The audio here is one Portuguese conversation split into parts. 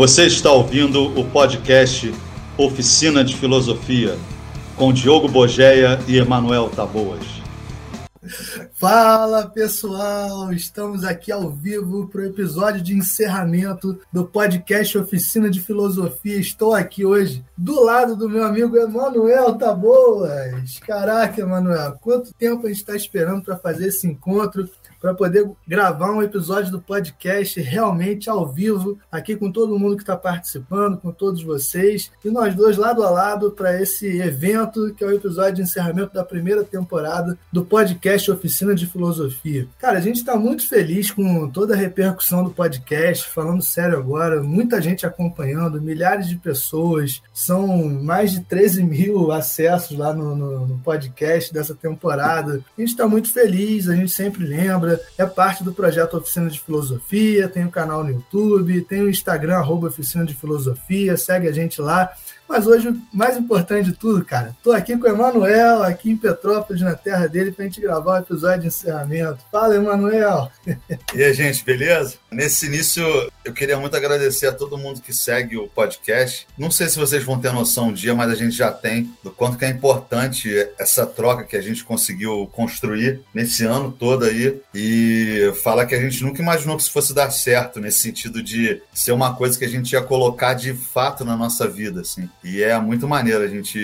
Você está ouvindo o podcast Oficina de Filosofia com Diogo Bogeia e Emanuel Taboas. Fala pessoal, estamos aqui ao vivo para o episódio de encerramento do podcast Oficina de Filosofia. Estou aqui hoje do lado do meu amigo Emanuel Taboas. Caraca, Emanuel, quanto tempo a gente está esperando para fazer esse encontro? Para poder gravar um episódio do podcast realmente ao vivo, aqui com todo mundo que está participando, com todos vocês, e nós dois lado a lado para esse evento que é o episódio de encerramento da primeira temporada do podcast Oficina de Filosofia. Cara, a gente está muito feliz com toda a repercussão do podcast, falando sério agora, muita gente acompanhando, milhares de pessoas, são mais de 13 mil acessos lá no, no, no podcast dessa temporada. A gente está muito feliz, a gente sempre lembra é parte do projeto Oficina de Filosofia, tem o canal no YouTube, tem o Instagram, arroba Oficina de Filosofia, segue a gente lá. Mas hoje, o mais importante de tudo, cara, tô aqui com o Emanuel, aqui em Petrópolis, na terra dele, pra gente gravar o um episódio de encerramento. Fala, Emanuel! E aí, gente, beleza? Nesse início, eu queria muito agradecer a todo mundo que segue o podcast. Não sei se vocês vão ter noção um dia, mas a gente já tem do quanto que é importante essa troca que a gente conseguiu construir nesse ano todo aí. E falar que a gente nunca imaginou que isso fosse dar certo, nesse sentido de ser uma coisa que a gente ia colocar de fato na nossa vida, assim. E é muito maneiro a gente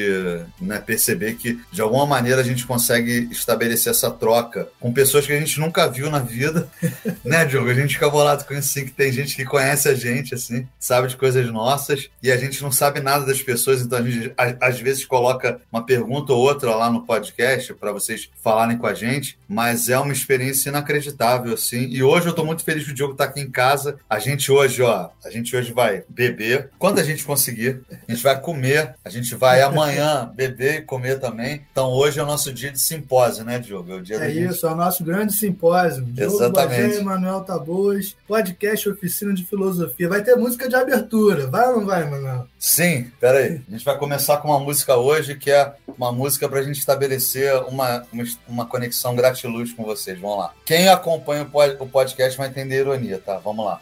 né, perceber que, de alguma maneira, a gente consegue estabelecer essa troca com pessoas que a gente nunca viu na vida, né, Diogo? A gente fica bolado com isso, assim, que tem gente que conhece a gente, assim, sabe de coisas nossas, e a gente não sabe nada das pessoas, então a gente, às vezes, coloca uma pergunta ou outra lá no podcast para vocês falarem com a gente, mas é uma experiência inacreditável, assim. E hoje eu tô muito feliz que o Diogo tá aqui em casa. A gente hoje, ó, a gente hoje vai beber. Quando a gente conseguir, a gente vai comer. A gente vai amanhã beber e comer também. Então hoje é o nosso dia de simpósio, né, Diogo? É, o dia é isso, gente... é o nosso grande simpósio. Exatamente. Diogo Manuel Taboas, podcast Oficina de Filosofia. Vai ter música de abertura. Vai ou não vai, Manuel? Sim, peraí. A gente vai começar com uma música hoje que é uma música para a gente estabelecer uma, uma, uma, conexão gratiluz com vocês. Vamos lá. Quem acompanha o podcast vai entender a ironia, tá? Vamos lá.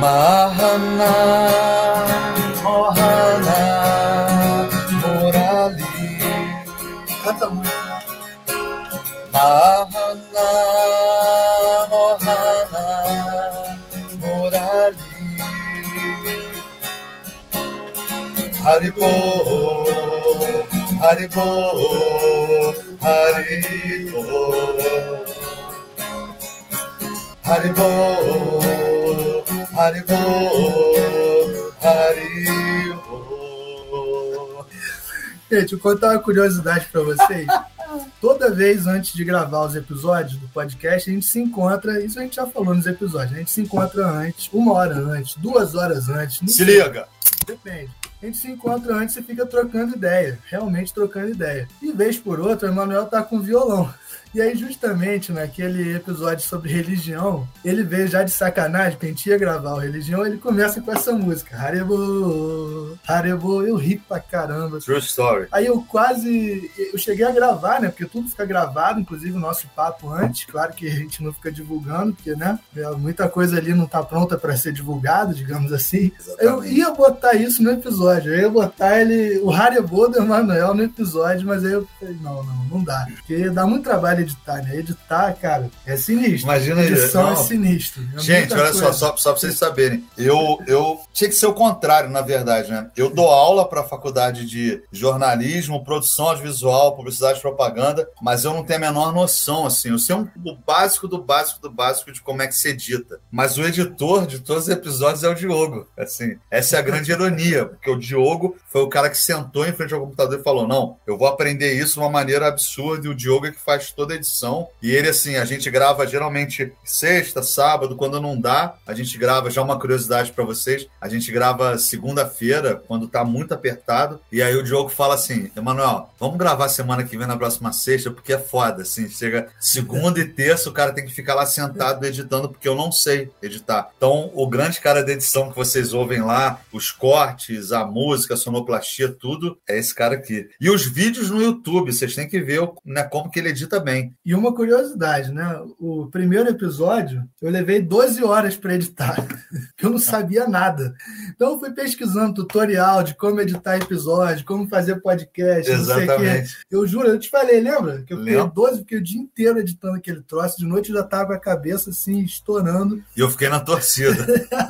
마 하나 뭐 하나 모라리. 간다. 마 하나 뭐 하나 모라리. 하리보 하리보 하리보 하리보 Gente, vou contar uma curiosidade para vocês. Toda vez antes de gravar os episódios do podcast, a gente se encontra, isso a gente já falou nos episódios, a gente se encontra antes, uma hora antes, duas horas antes. Se sei. liga! Depende. A gente se encontra antes e fica trocando ideia, realmente trocando ideia. E vez por outra, o Emanuel tá com violão. E aí, justamente naquele episódio sobre religião, ele veio já de sacanagem, que a gente ia gravar o Religião, ele começa com essa música, Harebo, Harebo, eu ri pra caramba. True story. Aí eu quase, eu cheguei a gravar, né, porque tudo fica gravado, inclusive o nosso papo antes, claro que a gente não fica divulgando, porque, né, muita coisa ali não tá pronta para ser divulgada, digamos assim. Exatamente. Eu ia botar isso no episódio, eu ia botar ele, o Harebo do Emanuel no episódio, mas aí eu falei, não, não, não dá, porque dá muito trabalho editar, né? Editar, cara, é sinistro. Imagina Edição é sinistro. É Gente, olha coisa. só, só, só pra vocês saberem. Eu, eu tinha que ser o contrário, na verdade, né? Eu dou aula para a faculdade de jornalismo, produção audiovisual, publicidade e propaganda, mas eu não tenho a menor noção, assim. Eu sei um, o básico do básico do básico de como é que se edita. Mas o editor de todos os episódios é o Diogo. Assim, essa é a grande ironia, porque o Diogo foi o cara que sentou em frente ao computador e falou: não, eu vou aprender isso de uma maneira absurda, e o Diogo é que faz toda a edição. E ele, assim, a gente grava geralmente sexta, sábado, quando não dá, a gente grava, já uma curiosidade para vocês, a gente grava segunda-feira, quando tá muito apertado. E aí o Diogo fala assim: Emanuel, vamos gravar semana que vem na próxima sexta, porque é foda, assim, chega segunda e terça, o cara tem que ficar lá sentado editando, porque eu não sei editar. Então, o grande cara da edição que vocês ouvem lá, os cortes, a música, a sonoplastia, tudo, é esse cara aqui. E os vídeos no YouTube, vocês têm que ver né, como que ele edita bem E uma curiosidade, né? O primeiro episódio eu levei 12 horas para editar, que eu não sabia nada. Então eu fui pesquisando tutorial de como editar episódio, como fazer podcast, Exatamente. não sei o quê. Eu juro, eu te falei, lembra? Que eu fiquei Lembra? 12, fiquei o dia inteiro editando aquele troço, de noite eu já tava com a cabeça assim, estourando. E eu fiquei na torcida.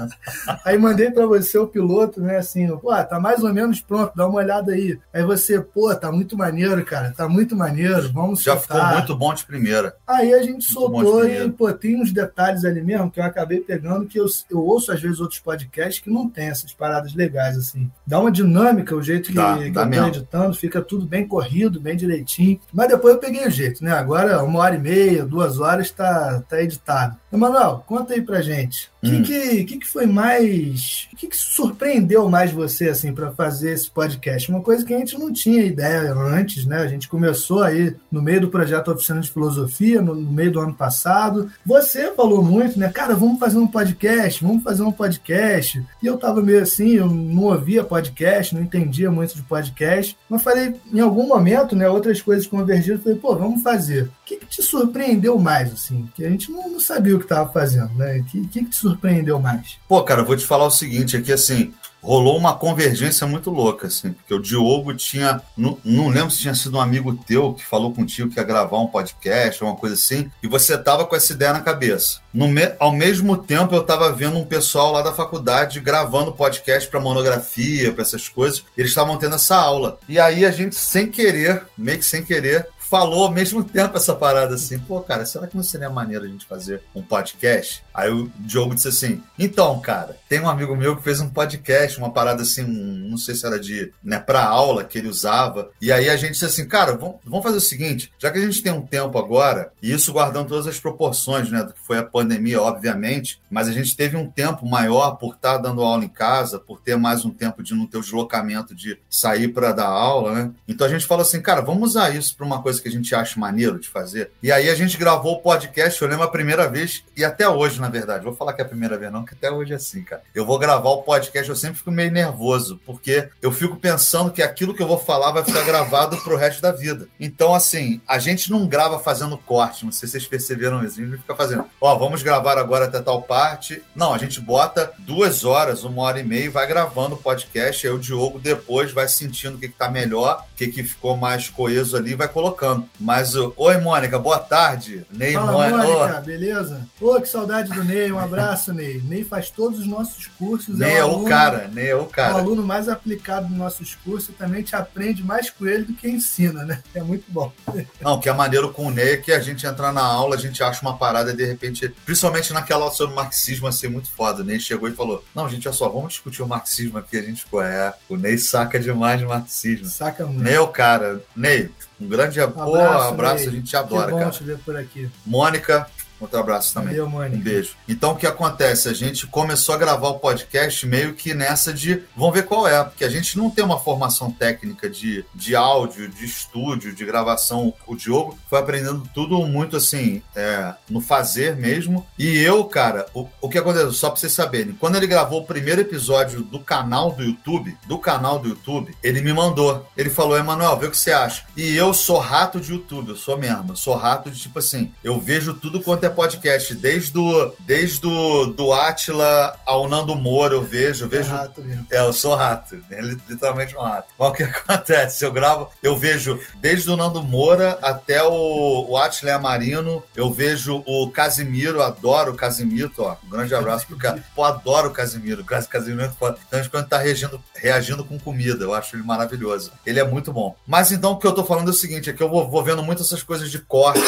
Aí mandei para você o piloto, né? Assim, pô, tá mais ou menos pronto, dá uma olhada aí. Aí você, pô, tá muito maneiro, cara, tá muito maneiro, vamos Já soltar. ficou muito bom de primeira. Aí a gente muito soltou e, pô, tem uns detalhes ali mesmo que eu acabei pegando que eu, eu ouço às vezes outros podcasts que não tem essas paradas legais, assim. Dá uma dinâmica o jeito que, dá, que dá eu tô editando, fica tudo bem corrido, bem direitinho. Mas depois eu peguei o jeito, né? Agora, uma hora e meia, duas horas, tá, tá editado. Emanuel, conta aí pra gente. O hum. que, que, que, foi mais. O que, que surpreendeu mais você, assim, para fazer esse podcast? Uma coisa que a gente não tinha ideia antes, né? A gente começou aí no meio do projeto Oficina de Filosofia, no, no meio do ano passado. Você falou muito, né? Cara, vamos fazer um podcast, vamos fazer um podcast. E eu tava meio assim, eu não ouvia podcast, não entendia muito de podcast. Mas falei, em algum momento, né? Outras coisas convergiram, falei, pô, vamos fazer. O que, que te surpreendeu mais, assim? Que a gente não, não sabia o que estava fazendo, né? O que, que, que te surpreendeu mais? Pô, cara, vou te falar o seguinte aqui, assim, rolou uma convergência muito louca, assim, porque o Diogo tinha, não, não, lembro se tinha sido um amigo teu que falou contigo que ia gravar um podcast uma coisa assim, e você tava com essa ideia na cabeça. No me, ao mesmo tempo, eu tava vendo um pessoal lá da faculdade gravando podcast para monografia, para essas coisas, eles estavam tendo essa aula. E aí a gente, sem querer, meio que sem querer, falou ao mesmo tempo essa parada assim, pô, cara, será que não seria maneiro a gente fazer um podcast? Aí o Diogo disse assim, então, cara, tem um amigo meu que fez um podcast, uma parada assim, um, não sei se era de, né, pra aula que ele usava, e aí a gente disse assim, cara, vamos, vamos fazer o seguinte, já que a gente tem um tempo agora, e isso guardando todas as proporções, né, do que foi a pandemia, obviamente, mas a gente teve um tempo maior por estar dando aula em casa, por ter mais um tempo de não ter o deslocamento de sair para dar aula, né? Então a gente falou assim, cara, vamos usar isso para uma coisa que a gente acha maneiro de fazer. E aí a gente gravou o podcast, eu lembro a primeira vez, e até hoje, na verdade. Vou falar que é a primeira vez, não, que até hoje é assim, cara. Eu vou gravar o podcast, eu sempre fico meio nervoso, porque eu fico pensando que aquilo que eu vou falar vai ficar gravado pro resto da vida. Então, assim, a gente não grava fazendo corte, não sei se vocês perceberam isso. A gente fica fazendo, ó, vamos gravar agora até tal parte. Não, a gente bota duas horas, uma hora e meia e vai gravando o podcast. Aí o Diogo depois vai sentindo o que, que tá melhor, o que, que ficou mais coeso ali vai colocando colocando. Mas, oi, Mônica, boa tarde. Ney, Fala, Mônica, Mônica beleza? Ô, que saudade do Ney, um abraço, Ney. Ney faz todos os nossos cursos. Ney é, um é aluno, o cara, Ney é o cara. É o aluno mais aplicado nos nossos cursos e também te aprende mais com ele do que ensina, né? É muito bom. Não, que é maneiro com o Ney é que a gente entra na aula, a gente acha uma parada e de repente, principalmente naquela aula sobre marxismo, assim, muito foda. O Ney chegou e falou: Não, gente, olha só, vamos discutir o marxismo aqui. A gente ficou, é, o Ney saca demais de marxismo. Saca muito. Ney é o cara. Ney, um grande um abraço, abraço a gente te adora, que bom cara. te ver por aqui. Mônica, Outro abraço também. Valeu, Mônica. Um beijo. Então, o que acontece? A gente começou a gravar o podcast meio que nessa de. Vamos ver qual é, porque a gente não tem uma formação técnica de, de áudio, de estúdio, de gravação. O Diogo foi aprendendo tudo muito assim, é, no fazer mesmo. E eu, cara, o, o que aconteceu? Só pra vocês saberem, quando ele gravou o primeiro episódio do canal do YouTube, do canal do YouTube, ele me mandou. Ele falou, Emanuel, vê o que você acha. E eu sou rato de YouTube, eu sou mesmo. Eu sou rato de tipo assim, eu vejo tudo quanto é é podcast, desde o, desde o, do Atila ao Nando Moura, eu vejo. Eu vejo é, rato mesmo. é, eu sou rato, é literalmente um rato. Mas o que acontece? Eu gravo, eu vejo desde o Nando Moura até o, o Atila Amarino, eu vejo o Casimiro, adoro o Casimiro, ó. Um grande abraço pro cara. Pô, adoro o Casimiro. O Casimiro é foda. Então, quando tá reagindo, reagindo com comida, eu acho ele maravilhoso. Ele é muito bom. Mas então o que eu tô falando é o seguinte: é que eu vou, vou vendo muitas essas coisas de corte,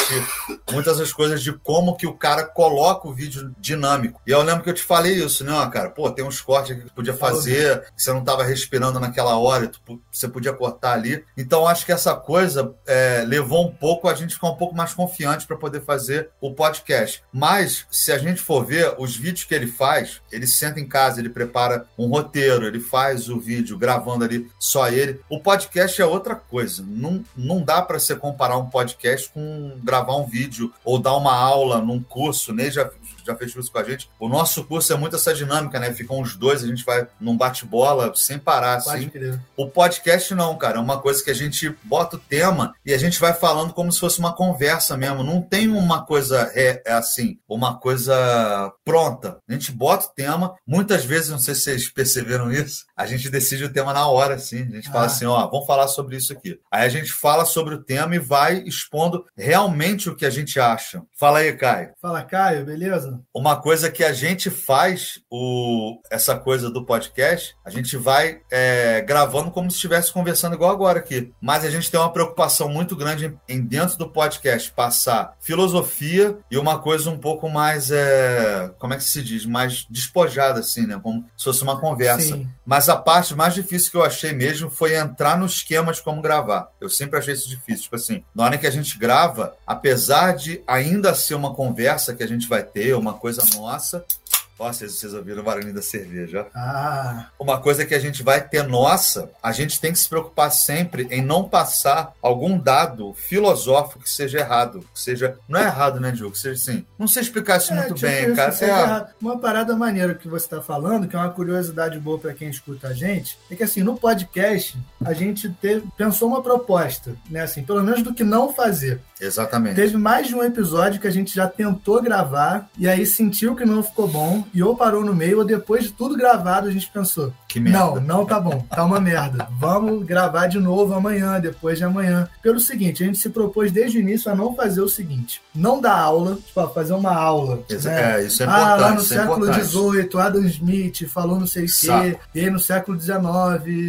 muitas essas coisas de como como que o cara coloca o vídeo dinâmico. E eu lembro que eu te falei isso, né, cara? Pô, tem uns cortes que podia fazer, que você não estava respirando naquela hora, tu, você podia cortar ali. Então acho que essa coisa é, levou um pouco a gente ficar um pouco mais confiante para poder fazer o podcast. Mas se a gente for ver os vídeos que ele faz, ele senta em casa, ele prepara um roteiro, ele faz o vídeo gravando ali só ele. O podcast é outra coisa. Não, não dá para você comparar um podcast com gravar um vídeo ou dar uma aula num curso, nem já já fez curso com a gente. O nosso curso é muito essa dinâmica, né? Ficam os dois, a gente vai num bate-bola sem parar, Pode assim. Crer. O podcast não, cara. É uma coisa que a gente bota o tema e a gente vai falando como se fosse uma conversa mesmo. Não tem uma coisa é, é assim, uma coisa pronta. A gente bota o tema. Muitas vezes, não sei se vocês perceberam isso, a gente decide o tema na hora, assim. A gente ah. fala assim, ó, vamos falar sobre isso aqui. Aí a gente fala sobre o tema e vai expondo realmente o que a gente acha. Fala aí, Caio. Fala, Caio, beleza? Uma coisa que a gente faz, o, essa coisa do podcast, a gente vai é, gravando como se estivesse conversando igual agora aqui. Mas a gente tem uma preocupação muito grande em, dentro do podcast, passar filosofia e uma coisa um pouco mais, é, como é que se diz? Mais despojada, assim, né? Como se fosse uma conversa. Sim. Mas a parte mais difícil que eu achei mesmo foi entrar no esquema de como gravar. Eu sempre achei isso difícil. Tipo assim, na hora que a gente grava, apesar de ainda ser uma conversa que a gente vai ter, uma coisa nossa Ó, vocês, vocês ouviram o barulho da cerveja. Ah. Uma coisa que a gente vai ter nossa, a gente tem que se preocupar sempre em não passar algum dado filosófico que seja errado. Que seja. Não é errado, né, Diogo? Que seja assim. Não sei explicar isso é, muito tipo bem, cara. É... Uma parada maneira que você está falando, que é uma curiosidade boa para quem escuta a gente, é que assim, no podcast, a gente teve, pensou uma proposta, né? Assim, pelo menos do que não fazer. Exatamente. Teve mais de um episódio que a gente já tentou gravar e aí sentiu que não ficou bom e ou parou no meio, ou depois de tudo gravado, a gente pensou: que merda. Não, não tá bom, tá uma merda. Vamos gravar de novo amanhã, depois de amanhã. Pelo seguinte, a gente se propôs desde o início a não fazer o seguinte: não dar aula, tipo, fazer uma aula. Isso, né? é, isso é importante. Ah, lá no é século XVIII, Adam Smith falou não sei o quê, e no século XIX.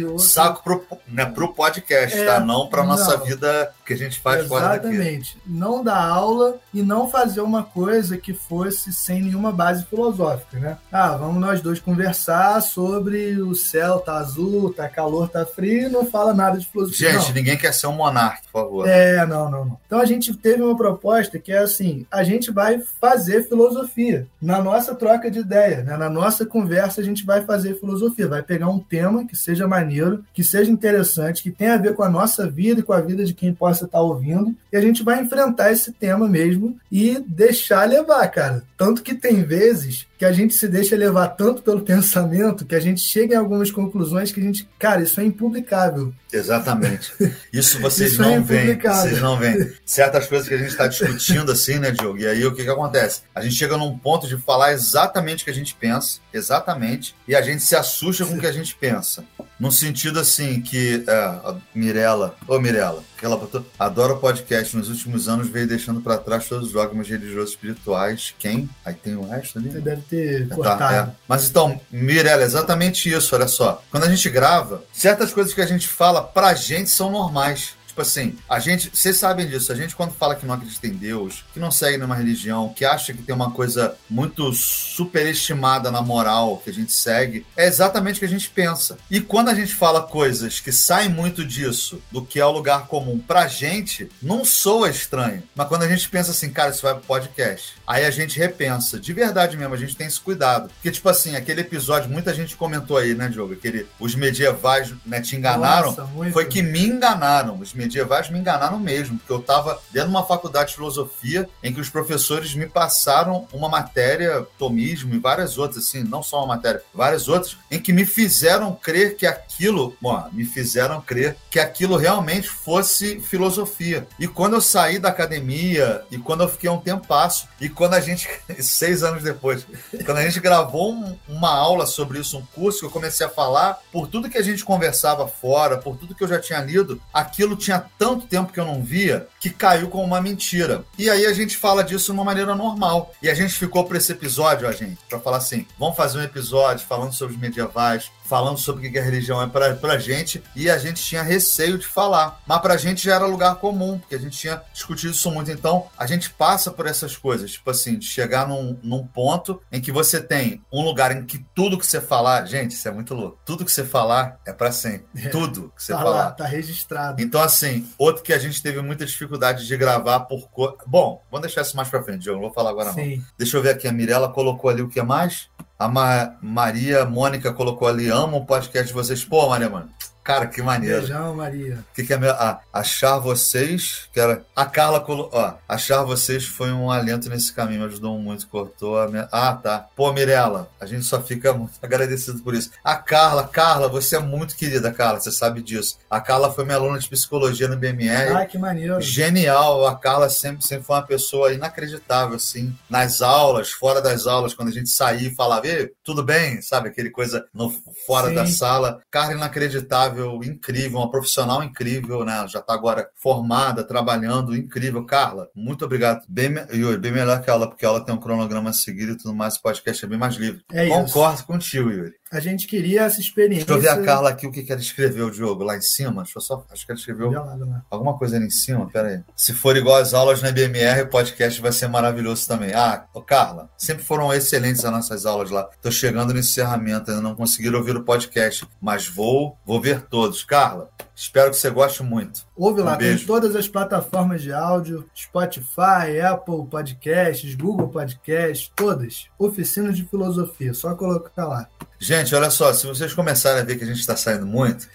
Outro... Saco pro, né, pro podcast, é, tá? Não pra nossa não. vida que a gente faz Exatamente. fora daqui. Exatamente. Não dar aula e não fazer uma coisa que fosse sem nenhuma base filosófica né? Ah, vamos nós dois conversar sobre o céu tá azul, tá calor, tá frio, não fala nada de filosofia. Gente, não. ninguém quer ser um monarca, por favor. É, não, não, não. Então a gente teve uma proposta que é assim: a gente vai fazer filosofia. Na nossa troca de ideia, né? na nossa conversa, a gente vai fazer filosofia. Vai pegar um tema que seja maneiro, que seja interessante, que tenha a ver com a nossa vida e com a vida de quem possa estar ouvindo. E a gente vai enfrentar esse tema mesmo e deixar levar, cara. Tanto que tem vezes que a gente se deixa levar tanto pelo pensamento que a gente chega em algumas conclusões que a gente, cara, isso é impublicável. Exatamente. Isso vocês isso é não é veem. Vocês não veem. Certas coisas que a gente está discutindo assim, né, Diogo? E aí o que, que acontece? A gente chega num ponto de falar exatamente o que a gente pensa, exatamente, e a gente se assusta com o que a gente pensa. No sentido assim que é, a Mirella, ô Mirella, que ela botou, adora o podcast, nos últimos anos veio deixando para trás todos os dogmas religiosos espirituais. Quem? Aí tem o resto ali? Você deve ter tá, cortado. É. Mas então, Mirella, exatamente isso, olha só. Quando a gente grava, certas coisas que a gente fala pra gente são normais. Tipo assim, a gente, vocês sabem disso, a gente quando fala que não acredita em Deus, que não segue nenhuma religião, que acha que tem uma coisa muito superestimada na moral que a gente segue, é exatamente o que a gente pensa. E quando a gente fala coisas que saem muito disso, do que é o lugar comum pra gente, não soa estranho. Mas quando a gente pensa assim, cara, isso vai pro podcast, aí a gente repensa. De verdade mesmo, a gente tem esse cuidado. Porque, tipo assim, aquele episódio, muita gente comentou aí, né, Diogo? Aquele, os medievais né, te enganaram. Nossa, foi que me enganaram. Os medievais me enganaram mesmo, porque eu estava dentro de uma faculdade de filosofia em que os professores me passaram uma matéria, tomismo e várias outras, assim, não só uma matéria, várias outras, em que me fizeram crer que aquilo, bom, me fizeram crer que aquilo realmente fosse filosofia. E quando eu saí da academia, e quando eu fiquei um tempo passo, e quando a gente, seis anos depois, quando a gente gravou um, uma aula sobre isso, um curso, que eu comecei a falar, por tudo que a gente conversava fora, por tudo que eu já tinha lido, aquilo tinha tanto tempo que eu não via que caiu como uma mentira. E aí a gente fala disso de uma maneira normal. E a gente ficou para esse episódio, a gente, para falar assim: vamos fazer um episódio falando sobre os medievais, falando sobre o que a religião é pra, pra gente, e a gente tinha receio de falar. Mas pra gente já era lugar comum, porque a gente tinha discutido isso muito. Então, a gente passa por essas coisas, tipo assim, de chegar num, num ponto em que você tem um lugar em que tudo que você falar, gente, isso é muito louco. Tudo que você falar é para sempre. É. Tudo que você tá falar. Lá, tá registrado. Então, assim, outro que a gente teve muita dificuldade de gravar por. Co... Bom, vamos deixar isso mais pra frente, Diogo. Não vou falar agora, Sim. não. Deixa eu ver aqui. A Mirella colocou ali o que mais? A Ma Maria Mônica colocou ali, amo o podcast de vocês. Pô, Maria, mano, Cara, que maneiro. Beijão, Maria. O que, que é? Ah, achar vocês, que era. A Carla colocou. Ó, achar vocês foi um alento nesse caminho, me ajudou muito, cortou a minha. Ah, tá. Pô, Mirella, a gente só fica muito agradecido por isso. A Carla, Carla, você é muito querida, Carla, você sabe disso. A Carla foi minha aluna de psicologia no BMR. Ah, que maneiro. Genial. A Carla sempre, sempre foi uma pessoa inacreditável, assim, nas aulas, fora das aulas, quando a gente saía e falava, Ei, tudo bem, sabe? Aquele coisa no, fora Sim. da sala. Carla inacreditável, incrível, uma profissional incrível, né? Ela já está agora formada, trabalhando, incrível. Carla, muito obrigado. Bem, Yuri, bem melhor que a aula, porque a aula tem um cronograma a seguir e tudo mais, o podcast é bem mais livre. É isso. Concordo contigo, Yuri. A gente queria essa experiência. Deixa eu ver a Carla aqui, o que, que ela escreveu, Diogo, lá em cima. Deixa eu só. Acho que ela escreveu. Lá. Alguma coisa ali em cima, pera aí. Se for igual às aulas na BMR, o podcast vai ser maravilhoso também. Ah, ô Carla, sempre foram excelentes as nossas aulas lá. Tô chegando no encerramento, ainda não conseguiram ouvir o podcast, mas vou, vou ver todos. Carla, espero que você goste muito. Ouve lá, Um tem beijo. todas as plataformas de áudio, Spotify, Apple Podcasts, Google Podcasts, todas. Oficina de Filosofia, só colocar lá. Gente, olha só, se vocês começarem a ver que a gente está saindo muito,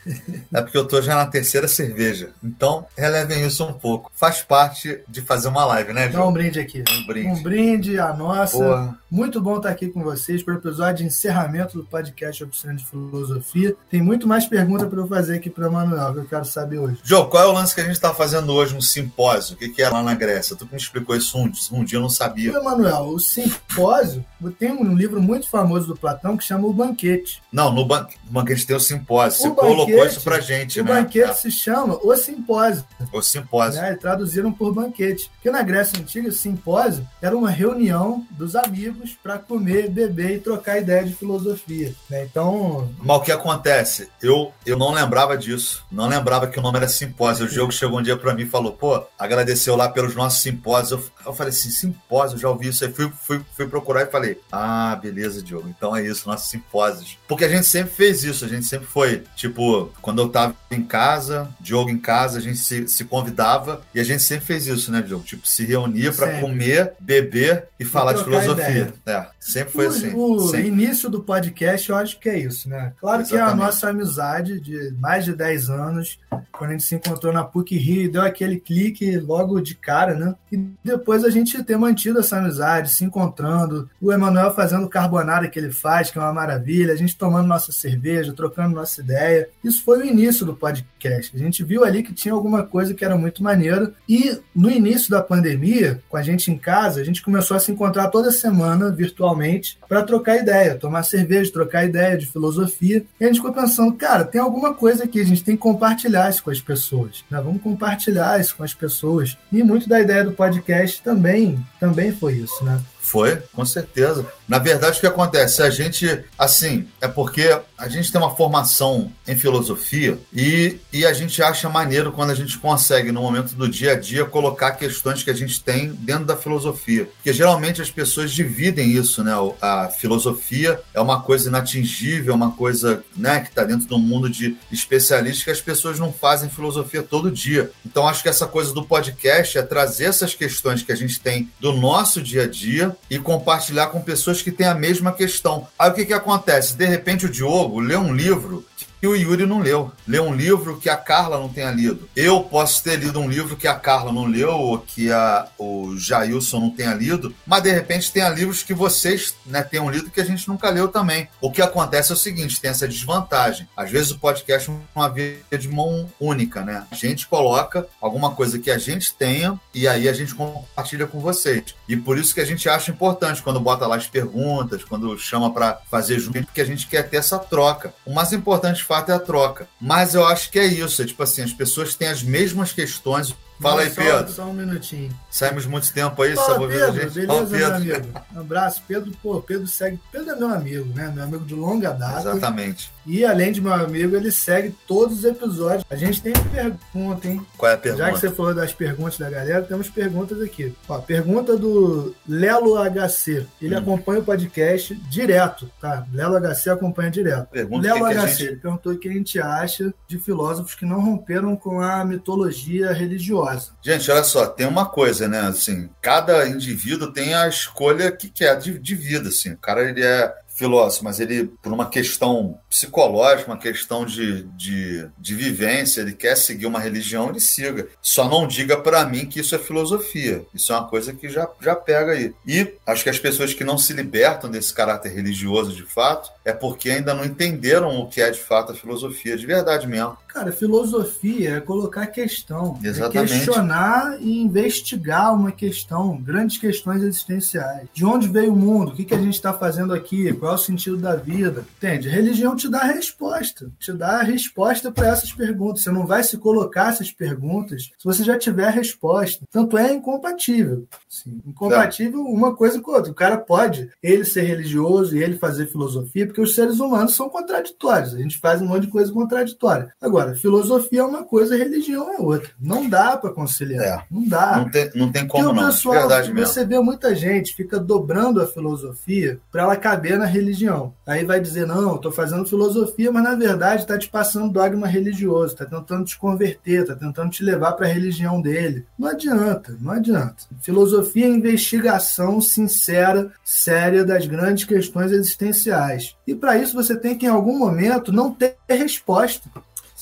é porque eu tô já na terceira cerveja. Então, relevem isso um pouco. Faz parte de fazer uma live, né, Dá um brinde aqui. Um brinde. Um brinde, a nossa. Porra. Muito bom estar aqui com vocês para o episódio de encerramento do podcast Oficina de Filosofia. Tem muito mais perguntas para eu fazer aqui para o Manuel, que eu quero saber hoje. João, qual é o lance que a gente está fazendo hoje, um simpósio? O que, que é lá na Grécia? Tu que me explicou isso um, um dia, eu não sabia. E, Emanuel, o simpósio tem um livro muito famoso do Platão que chama O Banquete. Não, no ban banquete tem o simpósio. Você O colocou banquete- isso pra gente, o né? banquete se chama O Simpósio. É, o simpósio. né? Traduziram por banquete. Porque na Grécia Antiga, o simpósio era uma reunião dos amigos para comer, beber e trocar ideia de filosofia. né? Então, Mas o que acontece? Eu, eu não lembrava disso. Não lembrava que o nome era simpósio. O Diogo chegou um dia pra mim e falou, pô, agradeceu lá pelos nossos simpósios. Eu, falei assim, simpósio, já ouvi isso aí. Fui, fui, fui procurar e falei, ah, beleza, Diogo. Então é isso, nossos simpósios. Porque a gente sempre fez isso. A gente sempre foi, tipo, quando eu tava em casa, Diogo em casa, a gente se, se convidava e a gente sempre fez isso, né, Diogo? Tipo, se reunia pra Sempre. comer, beber e falar de filosofia. É, sempre foi o, assim. o sempre. início do podcast, eu acho que é isso, né? Claro que é a Exatamente. nossa amizade de mais de 10 anos, quando a gente se encontrou na PUC Rio, deu aquele clique logo de cara, né? E depois a gente ter mantido essa amizade, se encontrando, o Emanuel fazendo carbonara que ele faz, que é uma maravilha, a gente tomando nossa cerveja, trocando nossa ideia. Isso foi o início do podcast. A gente viu ali que tinha alguma coisa que era muito maneira. E no início da pandemia, com a gente em casa, a gente começou a se encontrar toda semana virtualmente para trocar ideia, tomar cerveja, trocar ideia de filosofia. E a gente ficou pensando, cara, tem alguma coisa aqui, a gente tem que compartilhar isso com as pessoas. Né? Vamos compartilhar isso com as pessoas. E muito da ideia do podcast também, também foi isso, né? Foi, com certeza. Na verdade, o que acontece? A gente, assim, é porque a gente tem uma formação em filosofia e, e a gente acha maneiro quando a gente consegue, no momento do dia a dia, colocar questões que a gente tem dentro da filosofia. Porque geralmente as pessoas dividem isso, né? A filosofia é uma coisa inatingível, é uma coisa né, que está dentro do mundo de especialistas que as pessoas não fazem filosofia todo dia. Então, acho que essa coisa do podcast é trazer essas questões que a gente tem do nosso dia a dia e compartilhar com pessoas que têm a mesma questão. Aí o que, que acontece? De repente o Diogo lê um livro que o Yuri não leu. Lê um livro que a Carla não tenha lido. Eu posso ter lido um livro que a Carla não leu, ou que a, o Jailson não tenha lido, mas de repente tenha livros que vocês né, tenham lido que a gente nunca leu também. O que acontece é o seguinte: tem essa desvantagem. Às vezes o podcast é uma via de mão única, né? A gente coloca alguma coisa que a gente tenha e aí a gente compartilha com vocês. E por isso que a gente acha importante quando bota lá as perguntas, quando chama para fazer junto, porque a gente quer ter essa troca. O mais importante, fato, é a troca. Mas eu acho que é isso. É tipo assim, as pessoas têm as mesmas questões. Fala aí, só, Pedro. Só um minutinho. Saímos muito tempo aí, Fala, sabor a Pedro, gente. beleza, Fala, meu Pedro. amigo? Um abraço, Pedro. Pô, Pedro segue. Pedro é meu amigo, né? Meu amigo de longa data. Exatamente. E além de meu amigo, ele segue todos os episódios. A gente tem pergunta, hein? Qual é a Já que pergunta? você falou das perguntas da galera, temos perguntas aqui. Ó, pergunta do Lelo HC. Ele Hum. acompanha o podcast direto, tá? Lelo HC acompanha direto. Pergunta Lelo que que HC, gente- ele perguntou o que a gente acha de filósofos que não romperam com a mitologia religiosa. Gente, olha só, tem uma coisa, né? Assim, cada indivíduo tem a escolha que quer de, de vida, assim. O cara, ele é filósofo, mas ele, por uma questão psicológica, uma questão de, de, de vivência, ele quer seguir uma religião, ele siga. Só não diga para mim que isso é filosofia. Isso é uma coisa que já, já pega aí. E acho que as pessoas que não se libertam desse caráter religioso de fato é porque ainda não entenderam o que é de fato a filosofia, de verdade mesmo. Cara, filosofia é colocar questão, é Exatamente. é questionar e investigar uma questão, grandes questões existenciais. De onde veio o mundo? O que, que a gente está fazendo aqui? Qual é o sentido da vida? Entende? religião te dá a resposta, te dá a resposta para essas perguntas. Você não vai se colocar essas perguntas se você já tiver a resposta. Tanto é incompatível. Sim. Incompatível é. uma coisa com outra. O cara pode ele ser religioso e ele fazer filosofia, porque os seres humanos são contraditórios. A gente faz um monte de coisa contraditória. Agora, filosofia é uma coisa, religião é outra. Não dá para conciliar. É. Não dá. Não tem, não tem como, não. Pessoal, Verdade mesmo. Você vê muita gente fica dobrando a filosofia para ela caber na religião. Aí vai dizer, não, estou fazendo filosofia, mas na verdade está te passando dogma religioso, está tentando te converter, está tentando te levar para a religião dele. Não adianta, não adianta. Filosofia é investigação sincera, séria das grandes questões existenciais. E para isso você tem que, em algum momento, não ter resposta.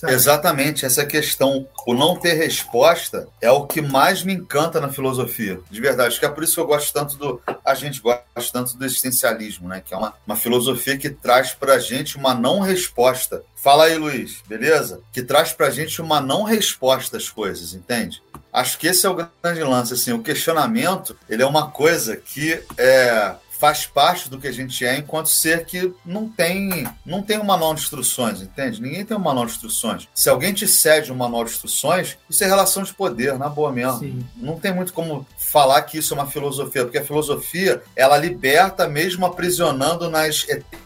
Exatamente, essa questão, o não ter resposta é o que mais me encanta na filosofia, de verdade. Acho que é por isso que eu gosto tanto do. A gente gosta tanto do existencialismo, né? Que é uma, uma filosofia que traz pra gente uma não resposta. Fala aí, Luiz, beleza? Que traz pra gente uma não resposta às coisas, entende? Acho que esse é o grande lance, assim, o questionamento, ele é uma coisa que é, faz parte do que a gente é enquanto ser que não tem não tem um manual de instruções, entende? Ninguém tem um manual de instruções. Se alguém te cede um manual de instruções, isso é relação de poder, na boa mesmo. Sim. Não tem muito como falar que isso é uma filosofia, porque a filosofia, ela liberta mesmo aprisionando nas eternas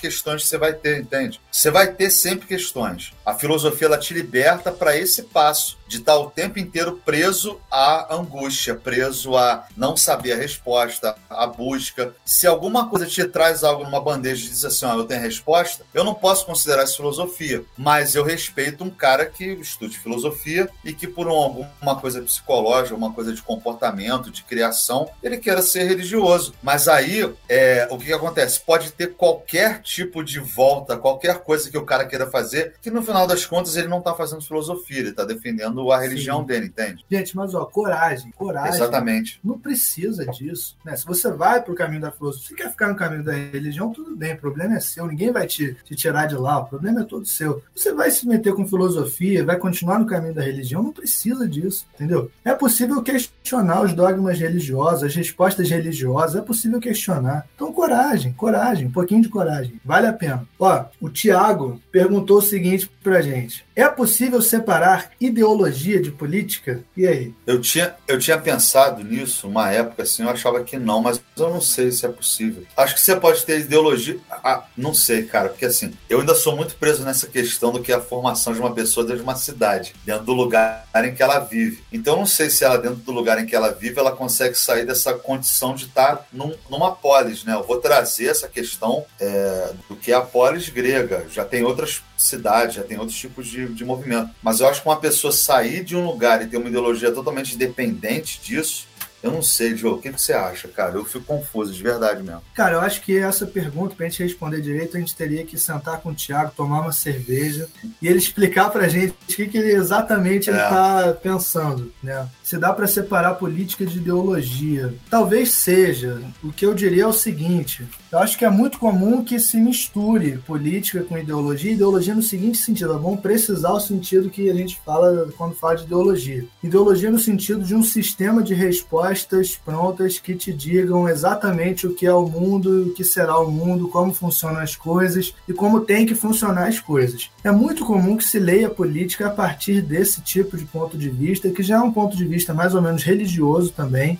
questões que você vai ter, entende? Você vai ter sempre questões. A filosofia, ela te liberta para esse passo de estar o tempo inteiro preso à angústia, preso a não saber a resposta, à busca. Se alguma coisa te traz algo numa bandeja e diz assim, ó, eu tenho resposta, eu não posso considerar isso filosofia, mas eu respeito um cara que estude filosofia e que por alguma coisa psicológica, uma coisa de comportamento, de criação, ele queira ser religioso. Mas aí, é, o que, que acontece? Pode ter qualquer tipo de volta, qualquer coisa que o cara queira fazer, que no final das contas ele não está fazendo filosofia, ele está defendendo a religião Sim. dele, entende? Gente, mas ó, coragem, coragem. Exatamente. Não precisa disso. Né? Se você vai para o caminho da filosofia, se quer ficar no caminho da religião, tudo bem, o problema é seu, ninguém vai te, te tirar de lá, o problema é todo seu. Você vai se meter com filosofia, vai continuar no caminho da religião, não precisa disso, entendeu? É possível questionar os dogmas religiosos, as respostas religiosas, é possível questionar. Então, coragem, coragem, um pouquinho de coragem, vale a pena. Ó, o Tiago perguntou o seguinte pra gente: é possível separar ideologia de política? E aí? Eu tinha, eu tinha pensado nisso uma época assim, eu achava que não, mas eu não sei se é possível. Acho que você pode ter ideologia. Ah, não sei, cara, porque assim, eu ainda sou muito preso nessa questão do que é a formação de uma pessoa dentro de uma cidade, dentro do lugar em que ela vive. Então, eu não sei se ela, dentro do lugar em que ela vive, ela consegue sair dessa condição de estar num, numa polis, né? Eu vou trazer essa questão é, do que é a polis grega. Já tem outras cidades, já tem outros tipos de, de movimento. Mas eu acho que uma pessoa sair de um lugar e ter uma ideologia totalmente dependente disso, eu não sei, Joe, o que, que você acha, cara? Eu fico confuso, de verdade mesmo. Cara, eu acho que essa pergunta, pra gente responder direito, a gente teria que sentar com o Thiago, tomar uma cerveja e ele explicar pra gente o que, que ele exatamente é. ele tá pensando, né? Se dá para separar política de ideologia. Talvez seja. O que eu diria é o seguinte: eu acho que é muito comum que se misture política com ideologia, ideologia no seguinte sentido, é bom precisar o sentido que a gente fala quando fala de ideologia. Ideologia no sentido de um sistema de respostas prontas que te digam exatamente o que é o mundo, o que será o mundo, como funcionam as coisas e como tem que funcionar as coisas. É muito comum que se leia política a partir desse tipo de ponto de vista, que já é um ponto de vista mais ou menos religioso também.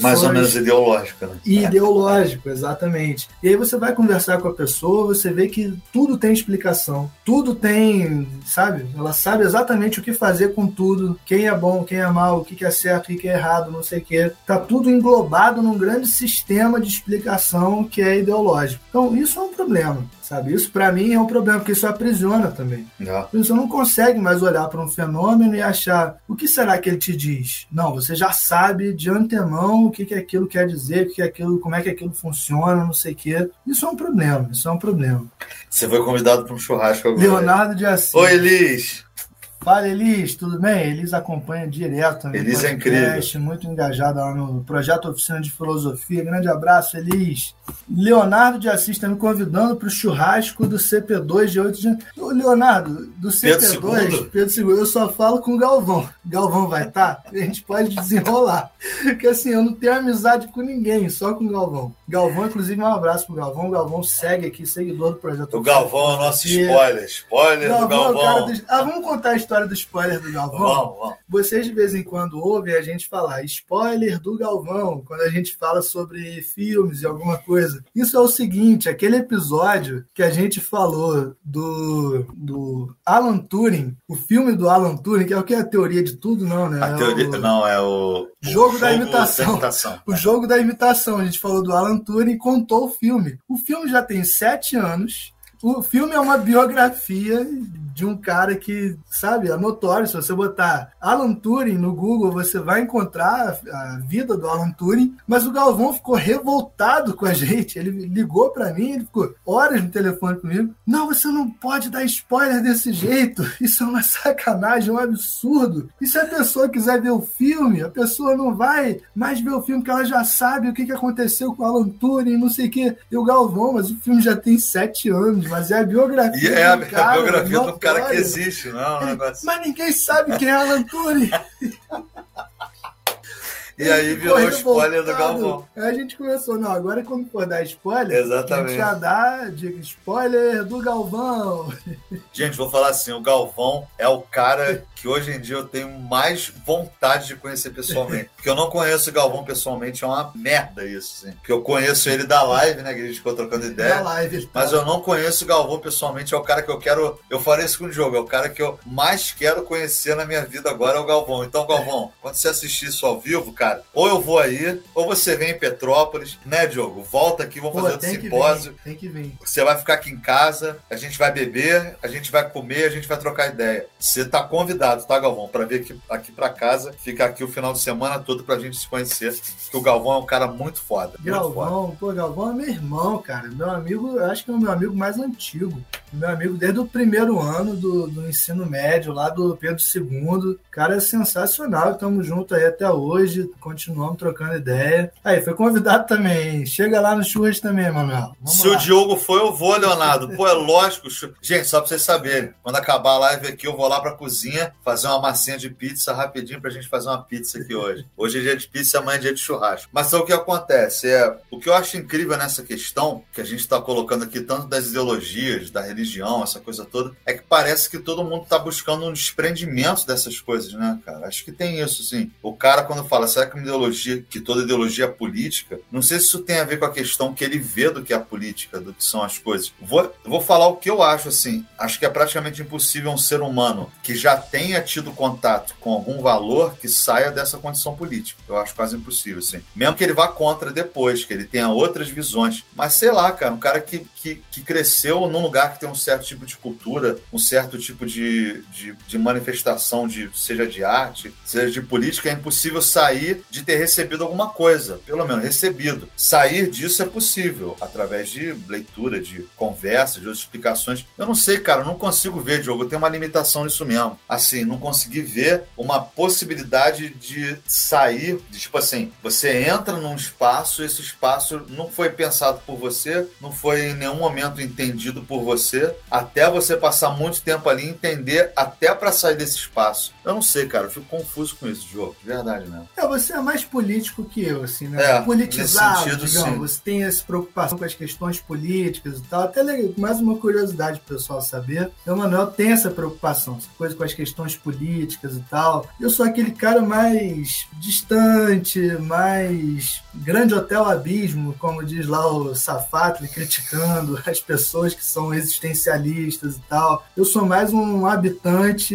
Mais ou menos ideológico, né? E ideológico, exatamente. E aí você vai conversar com a pessoa, você vê que tudo tem explicação, tudo tem, sabe? Ela sabe exatamente o que fazer com tudo, quem é bom, quem é mal, o que é certo, o que é errado, não sei o quê. Tá tudo englobado num grande sistema de explicação que é ideológico. Então, isso é um problema sabe? Isso para mim é um problema, porque isso aprisiona também. É. Você não consegue mais olhar para um fenômeno e achar o que será que ele te diz. Não, você já sabe de antemão o que, que aquilo quer dizer, o que, que aquilo, como é que aquilo funciona, não sei o quê. Isso é um problema, isso é um problema. Você foi convidado para um churrasco agora. Leonardo de Assis. Oi, Elis. Fala, Elis, tudo bem? Elis acompanha direto. Elis é incrível. Muito engajada lá no projeto Oficina de Filosofia. Grande abraço, Elis. Leonardo de Assis está me convidando para o churrasco do CP2 de 8 de janeiro. Leonardo, do CP2, Pedro, Pedro II, eu só falo com o Galvão. Galvão vai estar? Tá? A gente pode desenrolar. Porque assim, eu não tenho amizade com ninguém, só com o Galvão. Galvão, inclusive, um abraço pro Galvão. O Galvão segue aqui, seguidor do projeto. O Galvão é o nosso spoiler. Spoiler Galvão, do Galvão. Do... Ah, vamos contar a história do spoiler do Galvão? Vocês de vez em quando ouvem a gente falar spoiler do Galvão, quando a gente fala sobre filmes e alguma coisa. Isso é o seguinte: aquele episódio que a gente falou do, do Alan Turing, o filme do Alan Turing, que é o que é a teoria de tudo, não, né? A teoria, o... não, é o. Jogo, o da, imitação. da imitação. O jogo da imitação. A gente falou do Alan Turing e contou o filme. O filme já tem sete anos. O filme é uma biografia de um cara que, sabe, é notório. Se você botar Alan Turing no Google, você vai encontrar a vida do Alan Turing. Mas o Galvão ficou revoltado com a gente. Ele ligou para mim, ele ficou horas no telefone comigo. Não, você não pode dar spoiler desse jeito. Isso é uma sacanagem, um absurdo. E se a pessoa quiser ver o filme, a pessoa não vai mais ver o filme, porque ela já sabe o que aconteceu com o Alan Turing, não sei o quê. E o Galvão, mas o filme já tem sete anos mas é a biografia. E é a, cara, a biografia do cara que existe, não é um negócio. Mas ninguém sabe quem é Alan Turing. E aí virou o spoiler do Galvão. Aí a gente começou, não, agora quando for dar spoiler, Exatamente. a gente já dá spoiler do Galvão. Gente, vou falar assim, o Galvão é o cara que hoje em dia eu tenho mais vontade de conhecer pessoalmente. Porque eu não conheço o Galvão pessoalmente, é uma merda isso, assim. Porque eu conheço ele da live, né, que a gente ficou trocando ideia. Da live, tá. Mas eu não conheço o Galvão pessoalmente, é o cara que eu quero... Eu falei isso com o jogo, é o cara que eu mais quero conhecer na minha vida agora, é o Galvão. Então, Galvão, quando você assistir isso ao vivo, cara, ou eu vou aí, ou você vem em Petrópolis, né, Diogo? Volta aqui, vamos Pô, fazer outro simpósio. Vir, tem que vir. Você vai ficar aqui em casa, a gente vai beber, a gente vai comer, a gente vai trocar ideia. Você tá convidado, tá, Galvão? Para vir aqui, aqui para casa, ficar aqui o final de semana todo pra gente se conhecer. Porque o Galvão é um cara muito foda. Galvão, muito foda. pô, Galvão é meu irmão, cara. Meu amigo, acho que é o meu amigo mais antigo. Meu amigo desde o primeiro ano do, do ensino médio, lá do Pedro II. O cara é sensacional, estamos juntos aí até hoje continuamos trocando ideia. Aí, foi convidado também. Chega lá no churras também, Manuel. Vamos Se lá. o Diogo foi, eu vou, Leonardo. Pô, é lógico. Gente, só pra vocês saberem. Quando acabar a live aqui, eu vou lá pra cozinha fazer uma massinha de pizza rapidinho pra gente fazer uma pizza aqui hoje. Hoje é dia de pizza, amanhã é dia de churrasco. Mas só o que acontece é... O que eu acho incrível nessa questão, que a gente tá colocando aqui, tanto das ideologias, da religião, essa coisa toda, é que parece que todo mundo tá buscando um desprendimento dessas coisas, né, cara? Acho que tem isso, sim. O cara, quando fala, será que ideologia, que toda ideologia é política, não sei se isso tem a ver com a questão que ele vê do que é a política, do que são as coisas. Vou, vou falar o que eu acho, assim. Acho que é praticamente impossível um ser humano que já tenha tido contato com algum valor que saia dessa condição política. Eu acho quase impossível, assim. Mesmo que ele vá contra depois, que ele tenha outras visões. Mas sei lá, cara, um cara que, que, que cresceu num lugar que tem um certo tipo de cultura, um certo tipo de, de, de manifestação, de, seja de arte, seja de política, é impossível sair de ter recebido alguma coisa, pelo menos recebido. Sair disso é possível, através de leitura, de conversa, de outras explicações. Eu não sei, cara, eu não consigo ver, Diogo, tenho uma limitação nisso mesmo. Assim, não consegui ver uma possibilidade de sair, de, tipo assim, você entra num espaço, esse espaço não foi pensado por você, não foi em nenhum momento entendido por você, até você passar muito tempo ali entender até para sair desse espaço. Eu não sei, cara, eu fico confuso com isso, Diogo, de verdade mesmo. É, você é mais político que eu, assim, né? É, Politizado, sentido, digamos. Sim. Você tem essa preocupação com as questões políticas e tal. Até mais uma curiosidade pro pessoal saber. O Manuel tem essa preocupação, essa coisa com as questões políticas e tal. Eu sou aquele cara mais distante, mais grande hotel abismo, como diz lá o Safatli, criticando as pessoas que são existencialistas e tal. Eu sou mais um habitante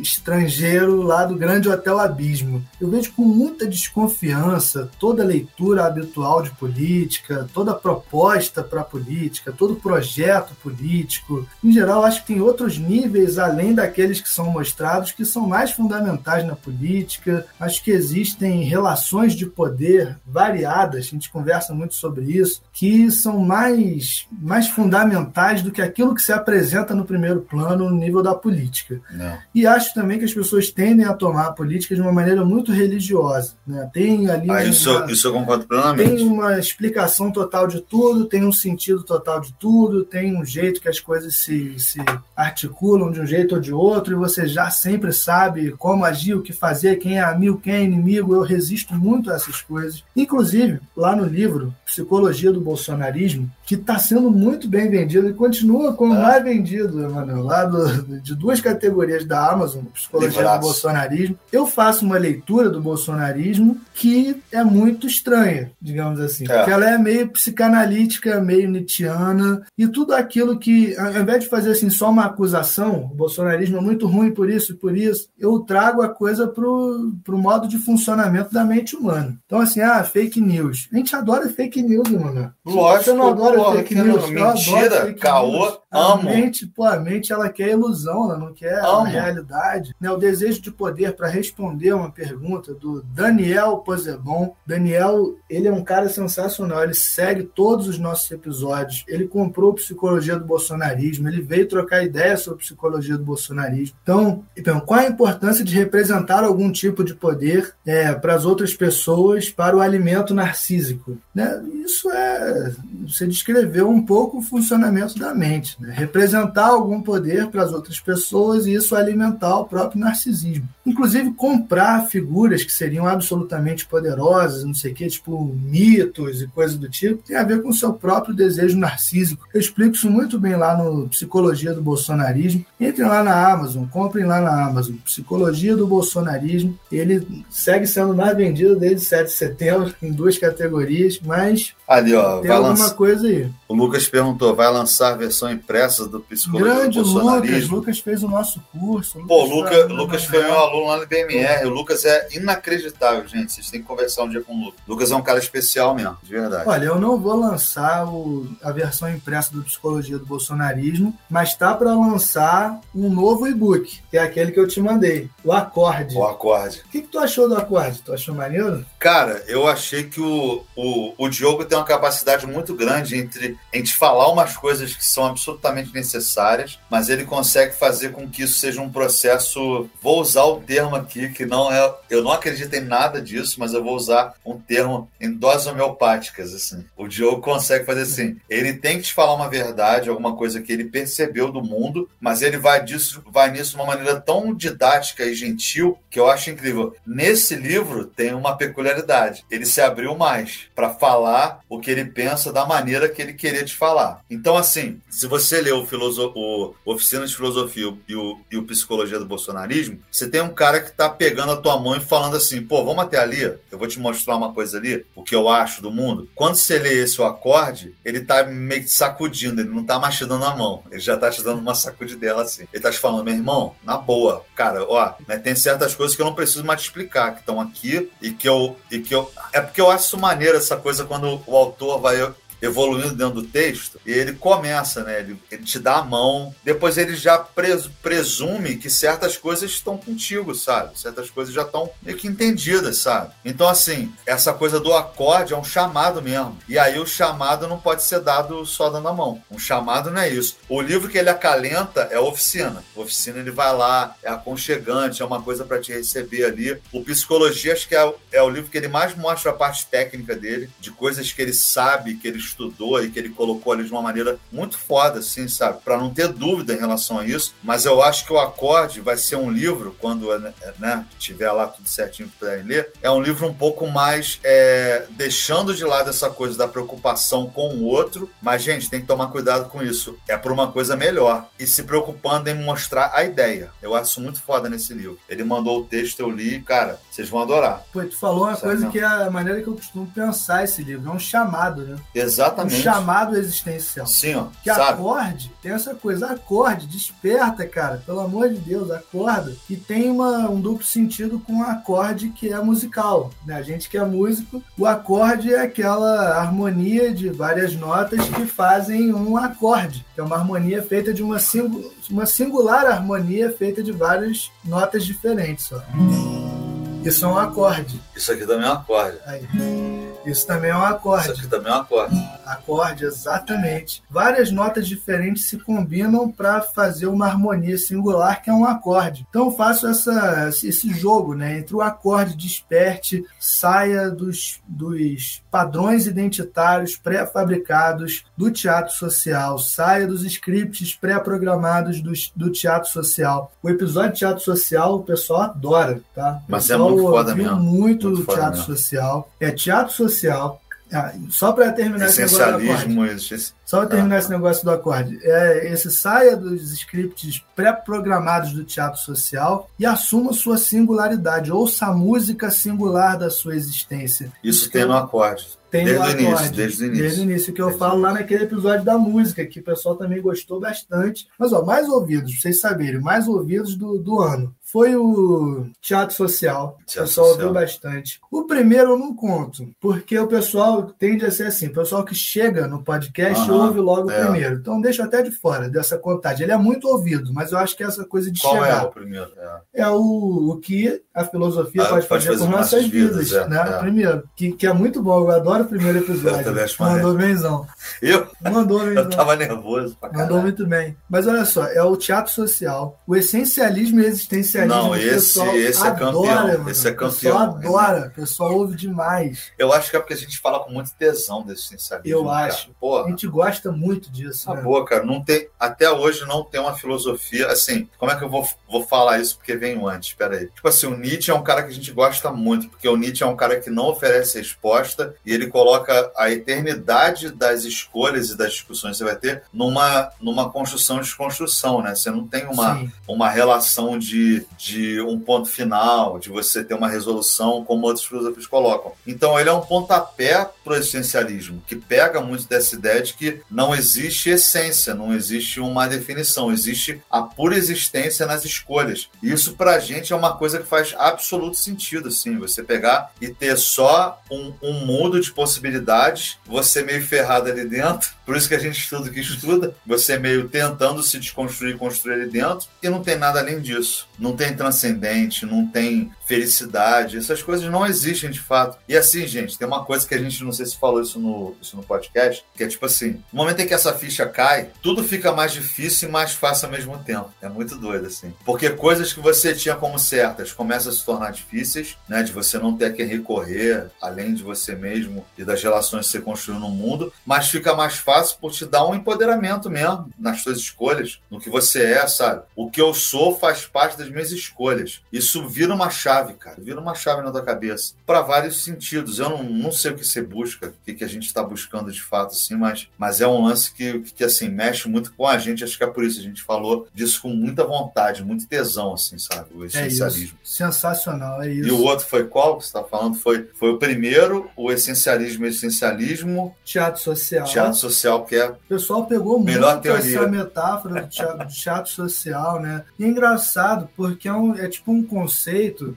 estrangeiro lá do grande hotel abismo. Eu vejo com muita desconfiança, toda leitura habitual de política, toda proposta para política, todo projeto político, em geral, acho que tem outros níveis além daqueles que são mostrados que são mais fundamentais na política. Acho que existem relações de poder variadas, a gente conversa muito sobre isso, que são mais, mais fundamentais do que aquilo que se apresenta no primeiro plano no nível da política. Não. E acho também que as pessoas tendem a tomar a política de uma maneira muito religiosa. Né? Tem ali. Ah, isso, uma, isso eu concordo plenamente. Tem uma explicação total de tudo, tem um sentido total de tudo, tem um jeito que as coisas se, se articulam de um jeito ou de outro, e você já sempre sabe como agir, o que fazer, quem é amigo, quem é inimigo. Eu resisto muito a essas coisas. Inclusive, lá no livro Psicologia do Bolsonarismo, que está sendo muito bem vendido e continua como é. mais vendido, Emanuel, lá do, de duas categorias da Amazon, Psicologia do Bolsonarismo. Eu faço uma leitura do bolsonarismo que é muito estranha, digamos assim, é. porque ela é meio psicanalítica, meio nietzschiana, e tudo aquilo que, ao invés de fazer assim só uma acusação, o bolsonarismo é muito ruim por isso e por isso, eu trago a coisa para o modo de funcionamento da mente humana. Então, assim, ah, fake news. A gente adora fake news, mano. Lógico, Você não adora porra, fake news. Mentira, caô, amo. A mente, pô, a mente, ela quer ilusão, ela não quer amo. a realidade. Né? O desejo de poder para responder uma pergunta do Daniel Posebon. Daniel, ele é um cara sensacional, ele segue todos os nossos episódios, ele comprou Psicologia do Bolsonarismo, ele veio trocar ideia sobre psicologia do bolsonarismo. Então, então qual a importância de representar algum tipo de poder é, para as outras pessoas para o alimento narcísico? Né? Isso é. Você descreveu um pouco o funcionamento da mente. Né? Representar algum poder para as outras pessoas e isso alimentar o próprio narcisismo. Inclusive, comprar figuras que seriam absolutamente poderosas, não sei o quê, tipo mitos e coisas do tipo, tem a ver com o seu próprio desejo narcísico. Eu explico isso muito bem lá no Psicologia do Bolsonarismo. Entrem lá na Amazon, comprem lá na Amazon. Psicologia do Bolsonarismo. Ele segue sendo mais vendido desde 7 de setembro, em duas categorias, mas Ali, ó, tem alguma lança... coisa aí. O Lucas perguntou: vai lançar a versão impressa do Psicologia Grande do Bolsonarismo? Lucas, Lucas fez o nosso curso. Lucas Pô, Luca, Lucas foi meu aluno lá no BMR. O Lucas é inacreditável, gente. Vocês têm que conversar um dia com o Lucas. Lucas é um cara especial mesmo, de verdade. Olha, eu não vou lançar o, a versão impressa do Psicologia do Bolsonarismo, mas tá para lançar um novo e-book, que é aquele que eu te mandei, o Acorde. O Acorde. O que, que tu achou do Acorde? Tu achou maneiro? Cara, eu achei que o, o, o Diogo tem uma capacidade muito grande entre a falar umas coisas que são absolutamente necessárias, mas ele consegue fazer com que isso seja um processo. Vou usar o termo aqui, que não é. Eu não acredito em nada disso, mas eu vou usar um termo em doses homeopáticas. Assim. O Diogo consegue fazer assim. Ele tem que te falar uma verdade, alguma coisa que ele percebeu do mundo, mas ele vai, disso, vai nisso de uma maneira tão didática e gentil que eu acho incrível. Nesse livro tem uma peculiaridade. Ele se abriu mais para falar o que ele pensa da maneira que ele queria te falar. Então, assim, se você lê o, o Oficina de Filosofia e o, e o Psicologia do Bolsonarismo, você tem um cara que tá pegando a tua mão e falando assim, pô, vamos até ali, eu vou te mostrar uma coisa ali, o que eu acho do mundo. Quando você lê esse acorde, ele tá meio que sacudindo, ele não tá mais te dando a mão, ele já tá te dando uma sacudidela assim. Ele tá te falando, meu irmão, na boa, cara, ó, né, tem certas coisas que eu não preciso mais te explicar, que estão aqui e que eu. E que eu é porque eu acho maneiro essa coisa quando o autor vai evoluindo dentro do texto, ele começa, né? Ele, ele te dá a mão, depois ele já pres, presume que certas coisas estão contigo, sabe? Certas coisas já estão meio que entendidas, sabe? Então, assim, essa coisa do acorde é um chamado mesmo. E aí o chamado não pode ser dado só dando a mão. Um chamado não é isso. O livro que ele acalenta é a oficina. A oficina ele vai lá, é aconchegante, é uma coisa para te receber ali. O Psicologia, acho que é, é o livro que ele mais mostra a parte técnica dele, de coisas que ele sabe, que ele estudou e que ele colocou ali de uma maneira muito foda, assim, sabe? Para não ter dúvida em relação a isso. Mas eu acho que o Acorde vai ser um livro, quando né, tiver lá tudo certinho para ler, é um livro um pouco mais é, deixando de lado essa coisa da preocupação com o outro. Mas, gente, tem que tomar cuidado com isso. É por uma coisa melhor. E se preocupando em mostrar a ideia. Eu acho muito foda nesse livro. Ele mandou o texto, eu li, cara, vocês vão adorar. Pô, tu falou uma coisa que é a maneira que eu costumo pensar esse livro. É um chamado, né? Exato Exatamente. Um chamado existencial. Sim, ó. Que sabe? acorde, tem essa coisa, acorde, desperta, cara, pelo amor de Deus, acorda. E tem uma, um duplo sentido com o acorde que é musical. Né? A gente que é músico, o acorde é aquela harmonia de várias notas que fazem um acorde, que é uma harmonia feita de uma, singu uma singular harmonia feita de várias notas diferentes. Ó. Isso é um acorde. Isso aqui também é um acorde. Aí. Isso também é um acorde. Isso aqui também é um acorde. Acorde, exatamente. Várias notas diferentes se combinam para fazer uma harmonia singular, que é um acorde. Então eu faço essa, esse jogo né, entre o acorde desperte, saia dos, dos padrões identitários pré-fabricados do teatro social, saia dos scripts pré-programados do, do teatro social. O episódio de teatro social o pessoal adora, tá? Mas é muito foda mesmo. muito, muito teatro social. É teatro social ah, só para terminar esse negócio do acorde. Só para terminar ah. esse negócio do acorde. É, esse saia dos scripts pré-programados do teatro social e assuma sua singularidade. Ouça a música singular da sua existência. Isso tem no acorde. Tem desde o acorde. Início, desde o início. Desde o início, que eu falo lá naquele episódio da música, que o pessoal também gostou bastante. Mas, ó, mais ouvidos, pra vocês saberem, mais ouvidos do, do ano foi o Teatro Social. Teatro o pessoal ouviu bastante. O primeiro eu não conto, porque o pessoal tende a ser assim: o pessoal que chega no podcast ouve logo é. o primeiro. Então deixa até de fora dessa contagem. Ele é muito ouvido, mas eu acho que essa coisa de Qual chegar. é o primeiro? É, é o, o que a filosofia ah, pode, fazer, fazer por nossas vidas. vidas é, né? É. Primeiro, que, que é muito bom. Eu adoro o primeiro episódio. Mandou benzão. Eu? Mandou benzão. Eu tava nervoso pra Mandou muito bem. Mas olha só, é o teatro social, o essencialismo e existencialismo não, esse, esse é campeão. Mano. Esse é campeão. O pessoal adora, o pessoal ouve demais. Eu acho que é porque a gente fala com muito tesão desse essencialismo. Eu acho. A gente gosta muito disso. Tá né? boa, cara. Não tem, até hoje não tem uma filosofia. Assim, como é que eu vou, vou falar isso porque veio antes? Espera aí. Tipo assim, o Nietzsche é um cara que a gente gosta muito, porque o Nietzsche é um cara que não oferece resposta e ele coloca a eternidade das escolhas e das discussões que você vai ter numa, numa construção e desconstrução, né? Você não tem uma, uma relação de, de um ponto final, de você ter uma resolução, como outros filósofos colocam. Então, ele é um pontapé para o existencialismo, que pega muito dessa ideia de que não existe essência, não existe uma definição, existe a pura existência nas escolhas. Isso, para a gente, é uma coisa que faz absoluto sentido, assim, você pegar e ter só um, um mundo de possibilidades, você meio ferrado ali dentro, por isso que a gente estuda o que estuda, você meio tentando se desconstruir e construir ali dentro, e não tem nada além disso. Não tem transcendente, não tem felicidade, essas coisas não existem de fato. E assim, gente, tem uma coisa que a gente não sei se falou isso no, isso no podcast, que é tipo assim: no momento em que essa ficha cai, tudo fica mais difícil e mais fácil ao mesmo tempo. É muito doido, assim. Porque coisas que você tinha como certas começam a se tornar difíceis, né? De você não ter a quem recorrer, além de você mesmo e das relações que você construiu no mundo, mas fica mais fácil por te dar um empoderamento mesmo nas suas escolhas, no que você é, sabe? O que eu sou faz parte das minhas escolhas. Isso vira uma chave chave, cara. Vira uma chave na tua cabeça. Para vários sentidos. Eu não, não sei o que você busca, o que, que a gente está buscando de fato, assim, mas, mas é um lance que, que, assim, mexe muito com a gente. Acho que é por isso a gente falou disso com muita vontade, muito tesão, assim, sabe? O essencialismo. É Sensacional, é isso. E o outro foi qual que você está falando? Foi, foi o primeiro, o essencialismo essencialismo. Teatro social. Teatro social, que é. O pessoal pegou muito essa metáfora do teatro, do teatro social, né? E é engraçado, porque é, um, é tipo um conceito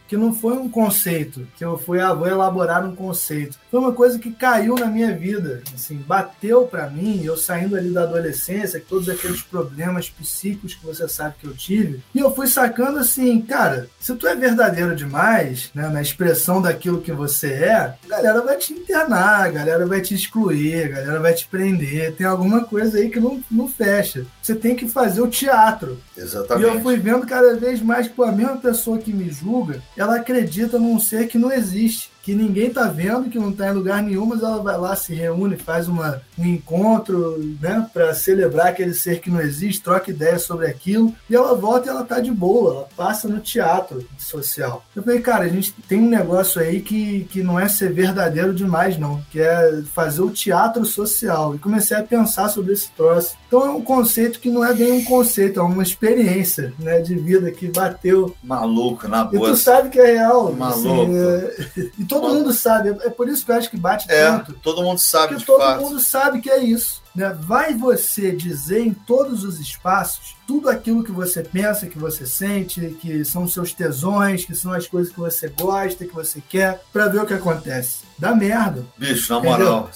que não foi um conceito, que eu fui, ah, vou elaborar um conceito. Foi uma coisa que caiu na minha vida, assim, bateu para mim, eu saindo ali da adolescência, todos aqueles problemas psíquicos que você sabe que eu tive, e eu fui sacando assim, cara, se tu é verdadeiro demais, né, na expressão daquilo que você é, a galera vai te internar, a galera vai te excluir, a galera vai te prender, tem alguma coisa aí que não, não fecha. Você tem que fazer o teatro. Exatamente. E eu fui vendo cada vez mais, que a mesma pessoa que me julga, ela acredita num ser que não existe que ninguém tá vendo, que não tá em lugar nenhum, mas ela vai lá, se reúne, faz uma, um encontro, né, para celebrar aquele ser que não existe, troca ideias sobre aquilo, e ela volta e ela tá de boa, ela passa no teatro social. Eu falei, cara, a gente tem um negócio aí que, que não é ser verdadeiro demais, não, que é fazer o teatro social. E comecei a pensar sobre esse troço. Então é um conceito que não é bem um conceito, é uma experiência, né, de vida que bateu. Maluco, na boa. E tu sabe que é real. Maluco. Assim, é... todo mundo sabe. É por isso que eu acho que bate É, tanto. todo mundo sabe Porque todo fato. mundo sabe que é isso. Né? Vai você dizer em todos os espaços tudo aquilo que você pensa, que você sente, que são seus tesões, que são as coisas que você gosta, que você quer, pra ver o que acontece. Dá merda. Bicho, na moral,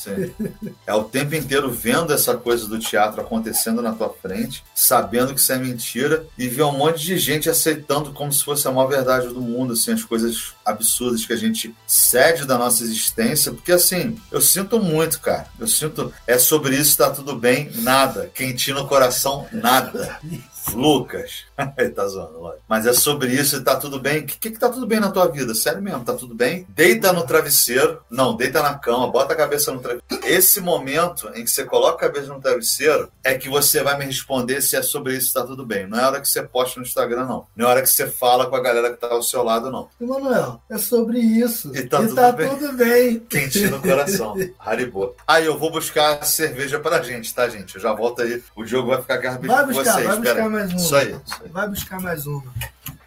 é o tempo inteiro vendo essa coisa do teatro acontecendo na tua frente, sabendo que isso é mentira, e ver um monte de gente aceitando como se fosse a maior verdade do mundo, assim, as coisas absurdas que a gente cede da nossa existência, porque assim, eu sinto muito, cara. Eu sinto. É sobre isso, tá tudo bem, nada. Quentinho no coração, nada. Lucas. Ele tá zoando, lógico. Mas é sobre isso e tá tudo bem. O que, que que tá tudo bem na tua vida? Sério mesmo, tá tudo bem? Deita no travesseiro. Não, deita na cama, bota a cabeça no travesseiro. Esse momento em que você coloca a cabeça no travesseiro é que você vai me responder se é sobre isso e tá tudo bem. Não é hora que você posta no Instagram, não. Não é hora que você fala com a galera que tá ao seu lado, não. Emanuel, é sobre isso. E tá tudo bem. tudo bem. Quentinho no coração. Haribo. Aí eu vou buscar cerveja pra gente, tá, gente? Eu já volto aí. O Diogo vai ficar garbage Vai com vocês. vai buscar Pera mais uma. Isso aí, isso aí. Vai buscar mais uma.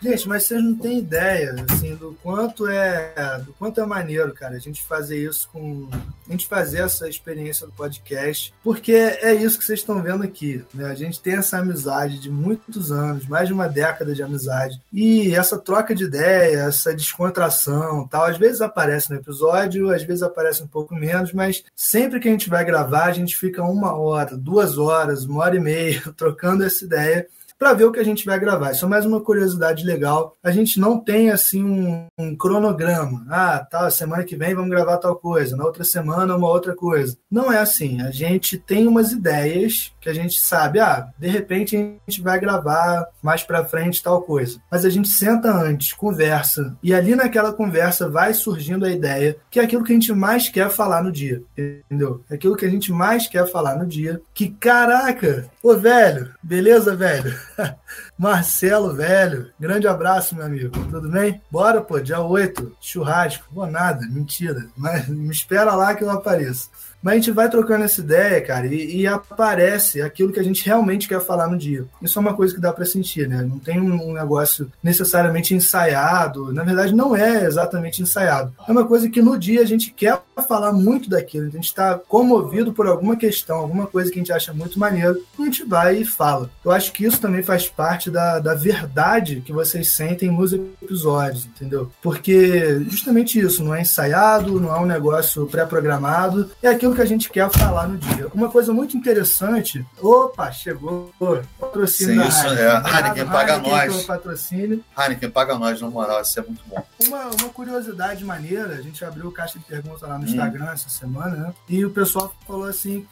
Gente, mas vocês não têm ideia, assim, do quanto é, do quanto é maneiro, cara, a gente fazer isso com, a gente fazer essa experiência do podcast, porque é isso que vocês estão vendo aqui, né? A gente tem essa amizade de muitos anos, mais de uma década de amizade, e essa troca de ideia, essa descontração, tal, às vezes aparece no episódio, às vezes aparece um pouco menos, mas sempre que a gente vai gravar, a gente fica uma hora, duas horas, uma hora e meia trocando essa ideia para ver o que a gente vai gravar. Isso é mais uma curiosidade legal. A gente não tem assim um, um cronograma. Ah, tá, semana que vem vamos gravar tal coisa, na outra semana uma outra coisa. Não é assim. A gente tem umas ideias que a gente sabe, ah, de repente a gente vai gravar mais para frente tal coisa. Mas a gente senta antes, conversa, e ali naquela conversa vai surgindo a ideia que é aquilo que a gente mais quer falar no dia, entendeu? É aquilo que a gente mais quer falar no dia. Que caraca, ô velho, beleza, velho? Marcelo, velho, grande abraço, meu amigo. Tudo bem? Bora, pô, dia 8, churrasco. Pô, nada, mentira. Mas me espera lá que eu apareço. Mas a gente vai trocando essa ideia, cara, e, e, aparece aquilo que a gente realmente quer falar no dia. Isso é uma coisa que dá para sentir, né? Não tem um, negócio necessariamente ensaiado. Na verdade, não é exatamente ensaiado. É uma coisa que no dia a gente quer falar muito daquilo. A gente está comovido por alguma questão, alguma coisa que a gente acha muito maneiro, a gente vai e fala. Eu acho que isso também faz parte da, da verdade que vocês sentem nos episódios, entendeu? Porque justamente isso, não é ensaiado, não é um negócio pré-programado, é aquilo que a gente quer falar no dia. Uma coisa muito interessante. Opa, chegou. Patrocínio Sim, isso é. Heineken paga Heineken nós. patrocínio. Heineken paga nós, na moral, isso é muito bom. Uma, uma curiosidade maneira, a gente abriu caixa de perguntas lá no Hum. Instagram essa semana, né? E o pessoal falou assim: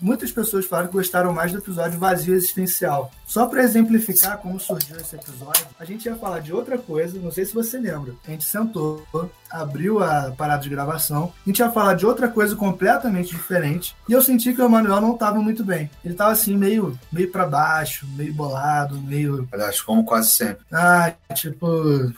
muitas pessoas falaram que gostaram mais do episódio Vazio Existencial. Só para exemplificar como surgiu esse episódio, a gente ia falar de outra coisa, não sei se você lembra. A gente sentou, abriu a parada de gravação, a gente ia falar de outra coisa completamente diferente, e eu senti que o Emanuel não estava muito bem. Ele estava assim, meio, meio para baixo, meio bolado, meio. Aliás, como quase sempre. Ah, tipo,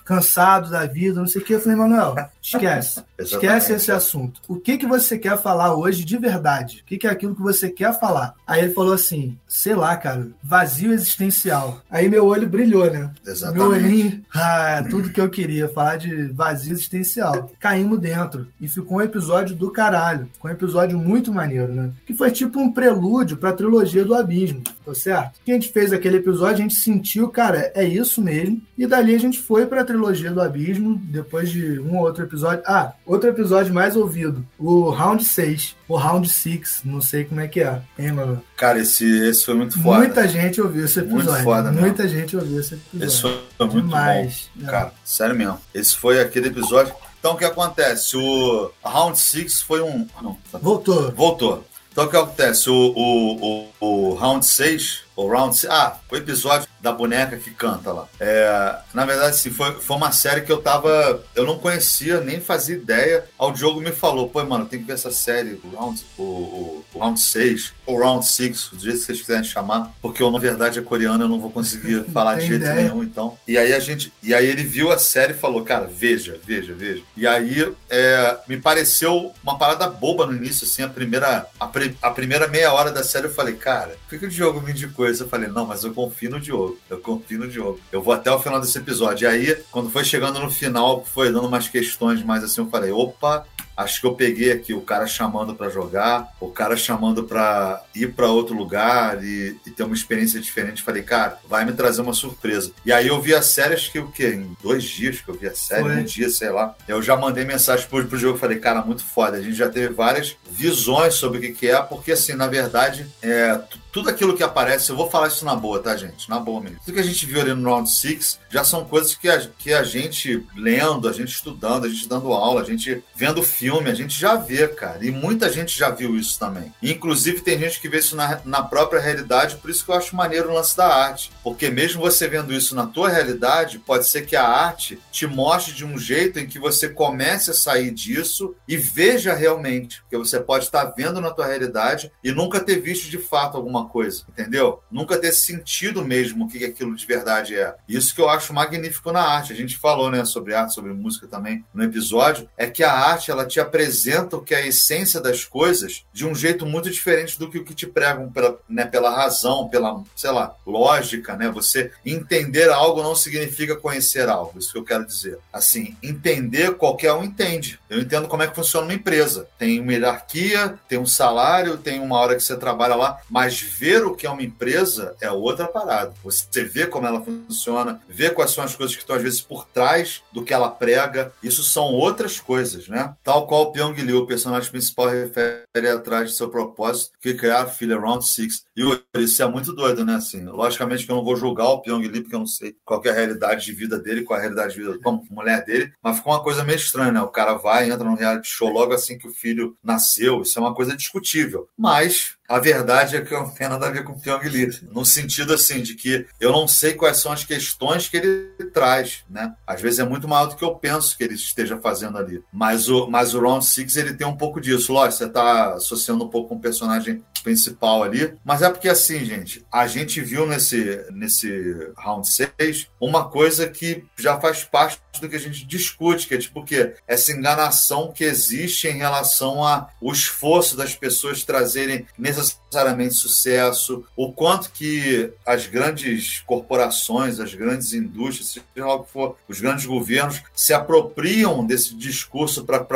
cansado da vida, não sei o que. Eu falei, Emanuel, esquece. esquece esse assunto. O que, que você quer falar hoje de verdade? O que, que é aquilo que você quer falar? Aí ele falou assim, sei lá, cara, vazio existencial. Aí meu olho brilhou, né? Exatamente. Meu olhinho, ah, tudo que eu queria, falar de vazio existencial. Caímos dentro. E ficou um episódio do caralho. Ficou um episódio muito maneiro, né? Que foi tipo um prelúdio pra trilogia do Abismo, tá certo? Que a gente fez aquele episódio, a gente sentiu, cara, é isso mesmo. E dali a gente foi pra trilogia do Abismo, depois de um ou outro episódio. Ah, outro episódio mais ouvido, o Round 6, o Round 6, não sei como é que é. Hein, mano? Cara, esse, esse foi muito foda. Muita gente ouviu esse episódio. Muito foda mesmo. Muita gente ouviu esse episódio. Esse foi muito Demais, bom. é. Cara, sério mesmo. Esse foi aquele episódio. Então, o que acontece? O Round 6 foi um... ah, Não, tá- Voltou. Voltou. Então, o que acontece? O, o, o, o Round 6, o Round 6, ah, o episódio da boneca que canta lá. É, na verdade, sim, foi, foi uma série que eu tava. Eu não conhecia, nem fazia ideia. Ao Diogo me falou, pô, mano, tem que ver essa série, o Round, o, o, o Round 6, ou Round 6, do jeito que vocês quiserem chamar, porque eu, na verdade, é coreano, eu não vou conseguir falar de jeito ideia. nenhum, então. E aí a gente. E aí ele viu a série e falou, cara, veja, veja, veja. E aí é, me pareceu uma parada boba no início, assim, a primeira, a, pri- a primeira meia hora da série eu falei, cara, por que, que o Diogo me indicou isso? Eu falei, não, mas eu confio no Diogo. Eu confio no Diogo. Eu vou até o final desse episódio. E aí, quando foi chegando no final, foi dando umas questões mais assim, eu falei, opa, acho que eu peguei aqui o cara chamando para jogar, o cara chamando para ir para outro lugar e, e, ter uma experiência diferente. Falei, cara, vai me trazer uma surpresa. E aí eu vi a série, acho que o quê? Em dois dias que eu vi a série, Foi. um dia, sei lá. Eu já mandei mensagem pro, pro jogo, falei, cara, muito foda. A gente já teve várias visões sobre o que, que é, porque assim, na verdade, é, tudo aquilo que aparece, eu vou falar isso na boa, tá, gente? Na boa mesmo. Tudo que a gente viu ali no Round 6 já são coisas que a, que a gente lendo, a gente estudando, a gente dando aula, a gente vendo filme, a gente já vê, cara. E muita gente já viu isso também. inclusive, tem gente que vê isso na, na própria realidade, por isso que eu acho maneiro o lance da arte. Porque mesmo você vendo isso na tua realidade, pode ser que a arte te mostre de um jeito em que você comece a sair disso e veja realmente. Porque você pode estar vendo na tua realidade e nunca ter visto de fato alguma coisa, entendeu? Nunca ter sentido mesmo o que aquilo de verdade é. Isso que eu acho magnífico na arte. A gente falou, né, sobre arte, sobre música também no episódio, é que a arte ela te apresenta o que é a essência das coisas de um jeito muito diferente do que o que te pregam pela, né, pela razão, pela, sei lá, lógica, né? Você entender algo não significa conhecer algo. Isso que eu quero dizer. Assim, entender qualquer um entende. Eu entendo como é que funciona uma empresa. Tem uma hierarquia, tem um salário, tem uma hora que você trabalha lá, mas ver o que é uma empresa é outra parada. Você vê como ela funciona, vê quais são as coisas que estão, às vezes, por trás do que ela prega. Isso são outras coisas, né? Tal qual o Pyong Lee, o personagem principal, refere atrás de seu propósito, que criar a filha Round Six. E isso é muito doido, né? Assim, logicamente que eu não vou julgar o Pyong Lee, porque eu não sei qual é a realidade de vida dele, qual é a realidade de vida como mulher dele, mas ficou uma coisa meio estranha, né? O cara vai, entra num reality show logo assim que o filho nasceu. Isso é uma coisa discutível. Mas a verdade é que não tem nada a ver com o Pyong Lee, no sentido assim de que eu não sei quais são as questões que ele traz, né? Às vezes é muito maior do que eu penso que ele esteja fazendo ali. Mas o, mas o Round Six ele tem um pouco disso. Lógico, você está associando um pouco com o personagem principal ali, mas é porque assim, gente, a gente viu nesse, nesse Round 6 uma coisa que já faz parte do que a gente discute, que é tipo o quê? Essa enganação que existe em relação ao esforço das pessoas trazerem necessariamente sucesso, o quanto que as grandes corporações, as grandes indústrias, seja lá o que for, os grandes governos se apropriam desse discurso para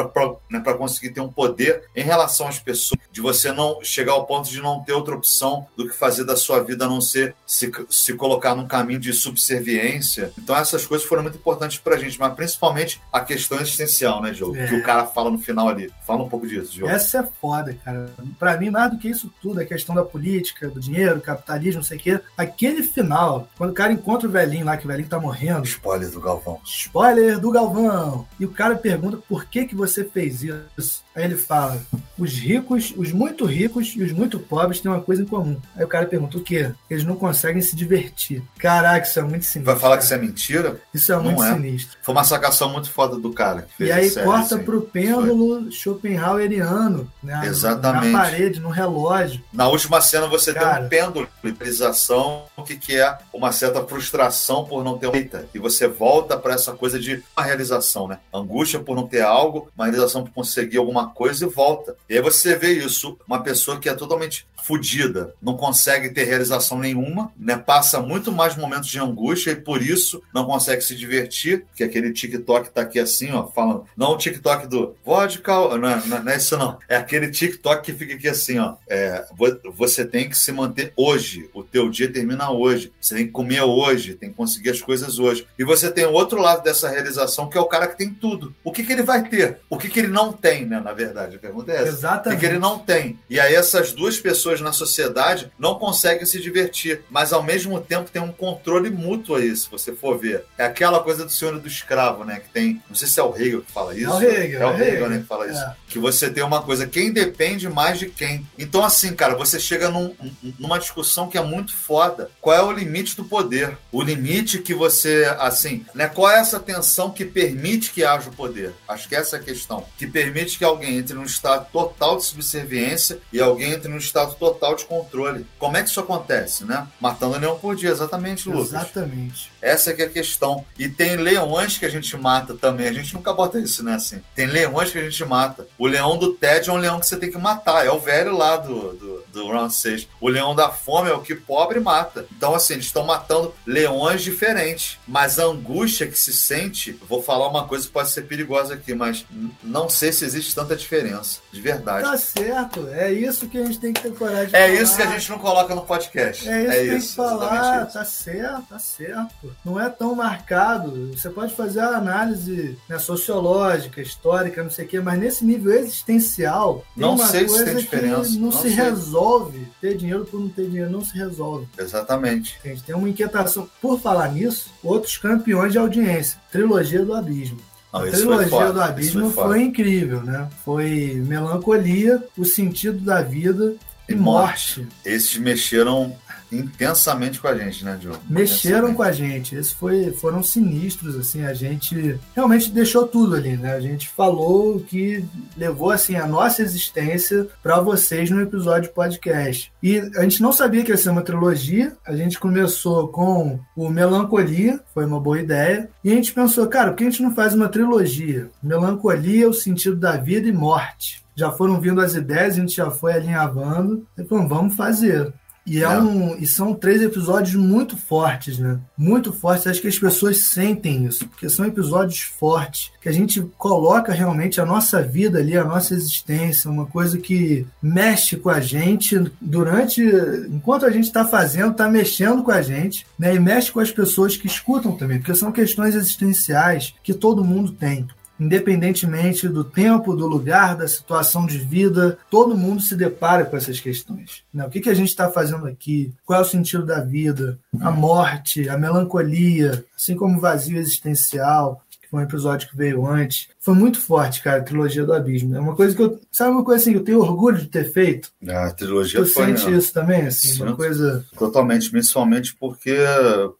né, conseguir ter um poder em relação às pessoas, de você não chegar ao ponto de não ter outra opção do que fazer da sua vida a não ser se, se colocar num caminho de subserviência. Então essas coisas foram muito importantes para a gente, mas principalmente a questão existencial, né, João? É. Que o cara fala no final ali. Fala um pouco disso, João. Essa é foda, cara. Para mim, mais do que isso tudo, a questão da política, do dinheiro, capitalismo, não sei o quê. Aquele final, quando o cara encontra o velhinho lá, que o velhinho tá morrendo. Spoiler do Galvão. Spoiler do Galvão. E o cara pergunta por que que você fez isso. Aí ele fala: os ricos, os muito ricos e os muito pobres têm uma coisa em comum. Aí o cara pergunta o quê? Eles não conseguem se divertir. Caraca, isso é muito sinistro. Vai falar que isso é mentira? Isso é muito é. sinistro. Foi uma sacação muito foda do cara. e aí corta assim. pro pêndulo Foi. Schopenhaueriano, né? Exatamente. Na parede, no relógio. Na última cena você cara, tem um pêndulo, realização, o que, que é uma certa frustração por não ter uma e você volta para essa coisa de uma realização, né? Angústia por não ter algo, uma realização por conseguir alguma coisa e volta. E aí você vê isso, uma pessoa que é totalmente fodida, não consegue ter realização nenhuma, né? Passa muito mais momentos de angústia e por isso não consegue se divertir, que aquele TikTok tá aqui assim, ó, falando, não o TikTok do vodka, não é, não é isso não, é aquele TikTok que fica aqui assim, ó, é, você tem que se manter hoje, o teu dia termina hoje, você tem que comer hoje, tem que conseguir as coisas hoje. E você tem outro lado dessa realização, que é o cara que tem tudo. O que, que ele vai ter? O que, que ele não tem, né, na verdade? A pergunta é essa. Exatamente. O que, ele não tem? E aí essas duas pessoas na sociedade não conseguem se divertir, mas ao mesmo tempo tem um controle mútuo aí, se você for ver. É aquela coisa do senhor do escravo, né? Que tem, não sei se é o Hegel que fala isso. É o Hegel. É o Hegel, Hegel né, que fala isso. É. Que você tem uma coisa, quem depende mais de quem. Então, assim, cara, você chega num, numa discussão que é muito foda. Qual é o limite do poder? O limite que você, assim, né? Qual é essa tensão que permite que haja o poder? Acho que essa é a questão. Que permite que alguém entre num estado total de subserviência e alguém entre num estado total de controle. Como é que isso acontece, né? Matando leão por dia, exatamente, Lucas. Exatamente. Essa é que é a questão. E tem leões que a gente mata também. A gente nunca bota isso, né? Assim. Tem leões que a gente mata. O leão do Ted é um leão que você tem que matar. É o velho lá do, do do round 6. O leão da fome é o que pobre mata. Então, assim, eles estão matando leões diferentes. Mas a angústia que se sente, vou falar uma coisa que pode ser perigosa aqui, mas não sei se existe tanta diferença. De verdade. Tá certo. É isso que a gente tem que ter coragem de É falar. isso que a gente não coloca no podcast. É isso é que tem que falar, tá certo, tá certo. Não é tão marcado. Você pode fazer a análise né, sociológica, histórica, não sei o quê, mas nesse nível existencial, Não uma sei se coisa tem diferença, que não, não se sei. resolve. Ter dinheiro por não ter dinheiro não se resolve. Exatamente. A gente tem uma inquietação. Por falar nisso, outros campeões de audiência. Trilogia do Abismo. Não, A trilogia foda, do Abismo foi foi, incrível, né? Foi melancolia, o sentido da vida E morte. Esses mexeram intensamente com a gente, né, Diogo? Mexeram com a gente. Esses foi, foram sinistros, assim. A gente realmente deixou tudo ali, né? A gente falou o que levou, assim, a nossa existência para vocês no episódio podcast. E a gente não sabia que ia ser uma trilogia. A gente começou com o Melancolia, foi uma boa ideia. E a gente pensou, cara, por que a gente não faz uma trilogia? Melancolia, o sentido da vida e morte. Já foram vindo as ideias, a gente já foi alinhavando. E falamos, vamos fazer. E, é É. um, e são três episódios muito fortes, né? Muito fortes. Acho que as pessoas sentem isso, porque são episódios fortes, que a gente coloca realmente a nossa vida ali, a nossa existência, uma coisa que mexe com a gente durante. Enquanto a gente está fazendo, está mexendo com a gente, né? E mexe com as pessoas que escutam também, porque são questões existenciais que todo mundo tem independentemente do tempo, do lugar, da situação de vida, todo mundo se depara com essas questões. né? O que, que a gente está fazendo aqui? Qual é o sentido da vida? A morte, a melancolia, assim como o vazio existencial, que foi um episódio que veio antes. Foi muito forte, cara, a trilogia do Abismo. É uma coisa que eu. Sabe uma coisa assim eu tenho orgulho de ter feito? A trilogia Tu foi sente mesmo. isso também? Assim, uma coisa. totalmente, principalmente porque,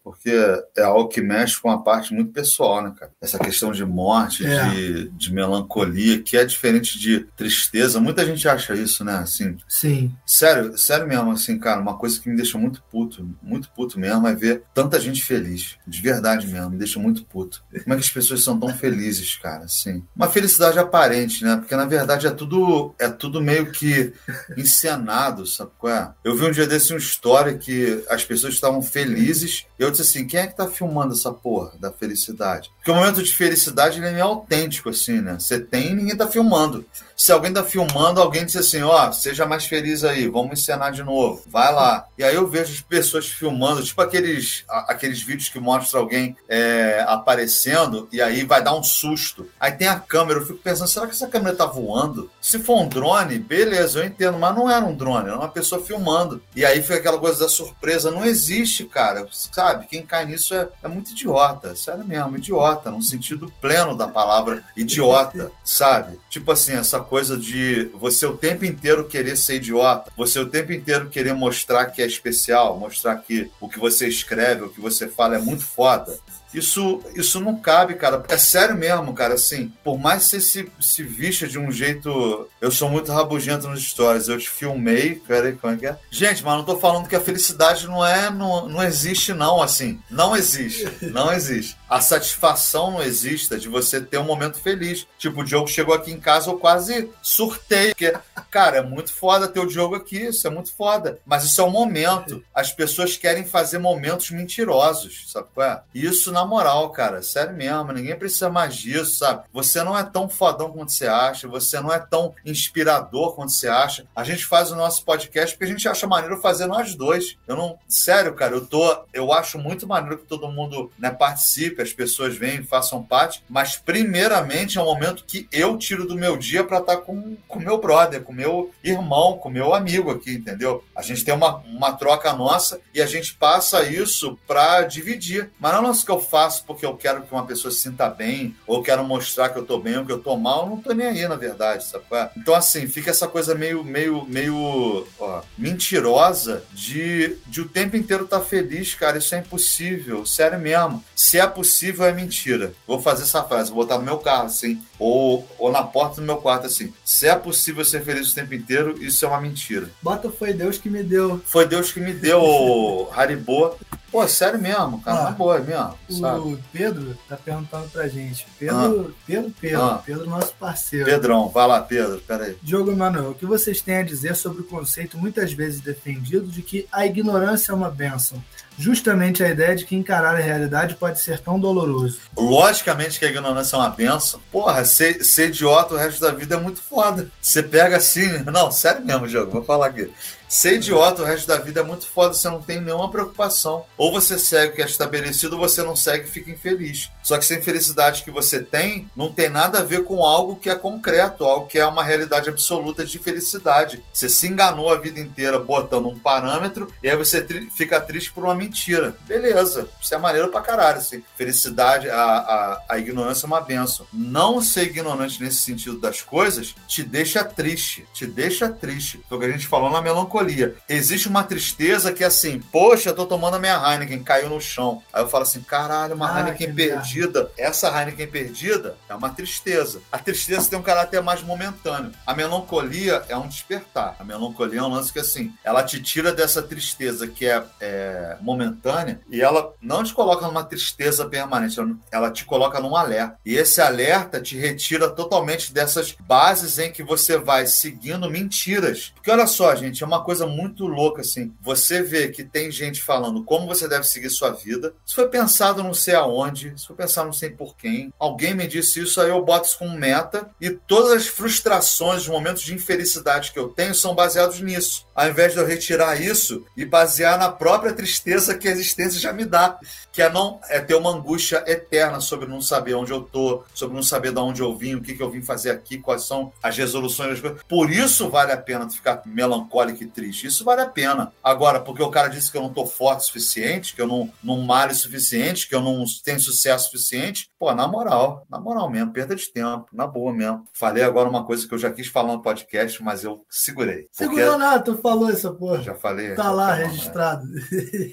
porque é algo que mexe com a parte muito pessoal, né, cara? Essa questão de morte, É. de, de melancolia, que é diferente de tristeza. Muita gente acha isso, né? Assim, Sim. sério, sério mesmo, assim, cara, uma coisa que me deixa muito puto, muito puto mesmo, é ver tanta gente feliz. De verdade mesmo, me deixa muito puto. Como é que as pessoas são tão felizes, cara, assim? Uma felicidade aparente, né? Porque na verdade é tudo, é tudo meio que encenado, sabe qual é? Eu vi um dia desse uma história que as pessoas estavam felizes e eu disse assim, quem é que tá filmando essa porra da felicidade? Porque o momento de felicidade ele é meio autêntico, assim, né? Você tem e ninguém tá filmando. Se alguém tá filmando, alguém diz assim, ó, seja mais feliz aí, vamos encenar de novo, vai lá. E aí eu vejo as pessoas filmando, tipo aqueles, aqueles vídeos que mostram alguém é, aparecendo e aí vai dar um susto. Aí tem a câmera, eu fico pensando, será que essa câmera tá voando? Se for um drone, beleza, eu entendo, mas não era um drone, era uma pessoa filmando. E aí foi aquela coisa da surpresa, não existe, cara, sabe? Quem cai nisso é, é muito idiota, sério mesmo, idiota, no sentido pleno da palavra idiota, sabe? Tipo assim, essa coisa de você o tempo inteiro querer ser idiota, você o tempo inteiro querer mostrar que é especial, mostrar que o que você escreve, o que você fala é muito foda. Isso, isso não cabe, cara. É sério mesmo, cara. Assim, por mais que você se, se vista de um jeito. Eu sou muito rabugento nos stories. Eu te filmei. Peraí, como é que é? Gente, mas não tô falando que a felicidade não é. Não, não existe, não, assim. Não existe. Não existe. A satisfação não existe de você ter um momento feliz. Tipo, o Diogo chegou aqui em casa, eu quase surtei. Porque, cara, é muito foda ter o Diogo aqui. Isso é muito foda. Mas isso é um momento. As pessoas querem fazer momentos mentirosos, sabe qual é? Isso na moral, cara, sério mesmo, ninguém precisa mais disso, sabe? Você não é tão fodão quanto você acha, você não é tão inspirador quanto você acha. A gente faz o nosso podcast porque a gente acha maneiro fazer nós dois. Eu não, sério, cara, eu tô, eu acho muito maneiro que todo mundo, né, participe, as pessoas venham, façam parte, mas primeiramente é um momento que eu tiro do meu dia para estar com com meu brother, com meu irmão, com meu amigo aqui, entendeu? A gente tem uma, uma troca nossa e a gente passa isso para dividir. Mas não é lance que eu faço porque eu quero que uma pessoa se sinta bem, ou quero mostrar que eu tô bem ou que eu tô mal, eu não tô nem aí, na verdade, sabe? é? Então, assim, fica essa coisa meio, meio, meio ó, mentirosa de, de o tempo inteiro estar feliz, cara. Isso é impossível, sério mesmo. Se é possível, é mentira. Vou fazer essa frase, vou botar no meu carro, assim, ou, ou na porta do meu quarto, assim. Se é possível ser feliz o tempo inteiro, isso é uma mentira. Bota foi Deus que me deu. Foi Deus que me deu, Haribo. Pô, sério mesmo, cara, ah, na boa mesmo. O sabe? Pedro tá perguntando pra gente. Pedro, ah. Pedro, Pedro, ah. Pedro, nosso parceiro. Pedrão, vai lá, Pedro, peraí. Diogo Emanuel, o que vocês têm a dizer sobre o conceito muitas vezes defendido de que a ignorância é uma bênção? Justamente a ideia de que encarar a realidade pode ser tão doloroso. Logicamente que a ignorância é uma benção. Porra, ser, ser idiota o resto da vida é muito foda. Você pega assim. Não, sério mesmo, Diogo, vou falar aqui. Ser idiota o resto da vida é muito foda, você não tem nenhuma preocupação. Ou você segue o que é estabelecido, ou você não segue e fica infeliz. Só que essa infelicidade que você tem não tem nada a ver com algo que é concreto, algo que é uma realidade absoluta de felicidade. Você se enganou a vida inteira botando um parâmetro e aí você tri fica triste por uma mentira. Beleza, isso é maneiro pra caralho. Assim. Felicidade, a, a, a ignorância é uma benção. Não ser ignorante nesse sentido das coisas te deixa triste, te deixa triste. Foi o que a gente falou na melancolia melancolia. Existe uma tristeza que é assim, poxa, eu tô tomando a minha Heineken, caiu no chão. Aí eu falo assim, caralho, uma ah, Heineken perdida. Essa Heineken perdida é uma tristeza. A tristeza tem um caráter mais momentâneo. A melancolia é um despertar. A melancolia é um lance que assim, ela te tira dessa tristeza que é, é momentânea e ela não te coloca numa tristeza permanente, ela te coloca num alerta. E esse alerta te retira totalmente dessas bases em que você vai seguindo mentiras. Porque olha só, gente, é uma coisa muito louca, assim. Você vê que tem gente falando como você deve seguir sua vida. Isso foi pensado não sei aonde, isso foi pensado não sei por quem. Alguém me disse isso, aí eu boto isso como meta. E todas as frustrações, os momentos de infelicidade que eu tenho são baseados nisso. Ao invés de eu retirar isso e basear na própria tristeza que a existência já me dá. Que é não é ter uma angústia eterna sobre não saber onde eu tô, sobre não saber de onde eu vim, o que, que eu vim fazer aqui, quais são as resoluções. Por isso vale a pena ficar melancólico e triste. Isso vale a pena. Agora, porque o cara disse que eu não tô forte o suficiente, que eu não, não malho o suficiente, que eu não tenho sucesso suficiente, pô, na moral, na moral mesmo, perda de tempo, na boa mesmo. Falei agora uma coisa que eu já quis falar no podcast, mas eu segurei. Segurou nada, tu falou essa porra. Já falei. Tá lá, registrado.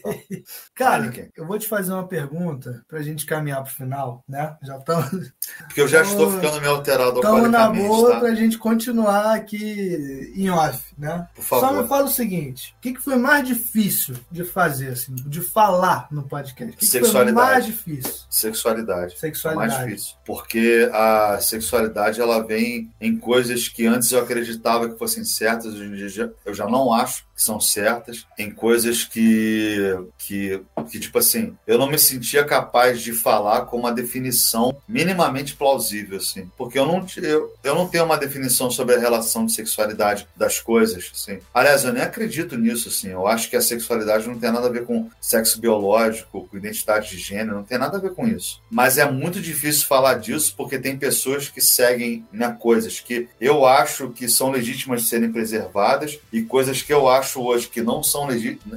cara, eu vou te fazer uma pergunta pra gente caminhar pro final, né? Já estamos. Porque eu já estou ficando meio alterado Estamos na boa tá? pra gente continuar aqui em off, né? Por favor. Só me fala o seguinte: o que, que foi mais difícil de fazer, assim, de falar no podcast? O que, que foi mais difícil? Sexualidade. Sexualidade. Mais difícil. Porque a sexualidade ela vem em coisas que antes eu acreditava que fossem certas, hoje em dia eu já não acho que são certas, em coisas que, que, que, tipo assim, eu não me sentia capaz de falar com uma definição minimamente plausível, assim. Porque eu não, eu, eu não tenho uma definição sobre a relação de sexualidade das coisas, assim. Aliás, eu nem acredito nisso, assim. Eu acho que a sexualidade não tem nada a ver com sexo biológico, com identidade de gênero, não tem nada a ver com isso. Mas é muito difícil falar disso porque tem pessoas que seguem né, coisas que eu acho que são legítimas de serem preservadas e coisas que eu acho acho hoje que não são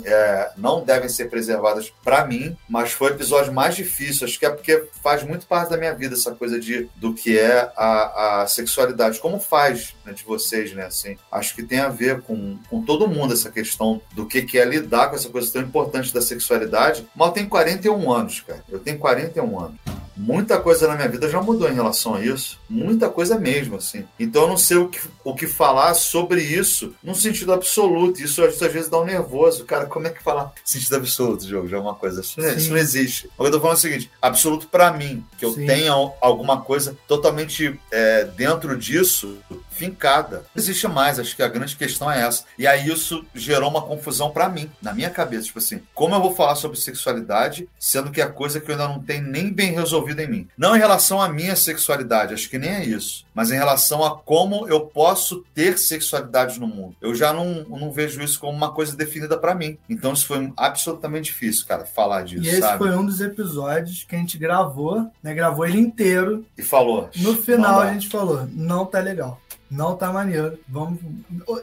é, não devem ser preservadas para mim, mas foi o episódio mais difícil. Acho que é porque faz muito parte da minha vida essa coisa de do que é a, a sexualidade. Como faz né, de vocês, né? Assim, acho que tem a ver com, com todo mundo essa questão do que, que é lidar com essa coisa tão importante da sexualidade. Eu tenho 41 anos, cara. Eu tenho 41 anos muita coisa na minha vida já mudou em relação a isso. Muita coisa mesmo, assim. Então eu não sei o que, o que falar sobre isso no sentido absoluto. Isso, às vezes dá um nervoso. Cara, como é que falar sentido absoluto, jogo? Já é uma coisa. Isso, isso não existe. O que eu tô falando é o seguinte: absoluto para mim, que eu Sim. tenha alguma coisa totalmente é, dentro disso, fincada. Não existe mais, acho que a grande questão é essa. E aí isso gerou uma confusão para mim, na minha cabeça. Tipo assim, como eu vou falar sobre sexualidade, sendo que é coisa que eu ainda não tenho nem bem resolvida em mim? Não em relação à minha sexualidade, acho que nem é isso, mas em relação a como eu posso ter sexualidade no mundo. Eu já não, não vejo isso como uma coisa definida para mim. Então isso foi absolutamente difícil, cara, falar disso. E esse sabe? foi um dos episódios que a gente gravou, né? Gravou ele inteiro. E falou. No final a gente falou, não tá legal. Não tá maneiro. Vamos.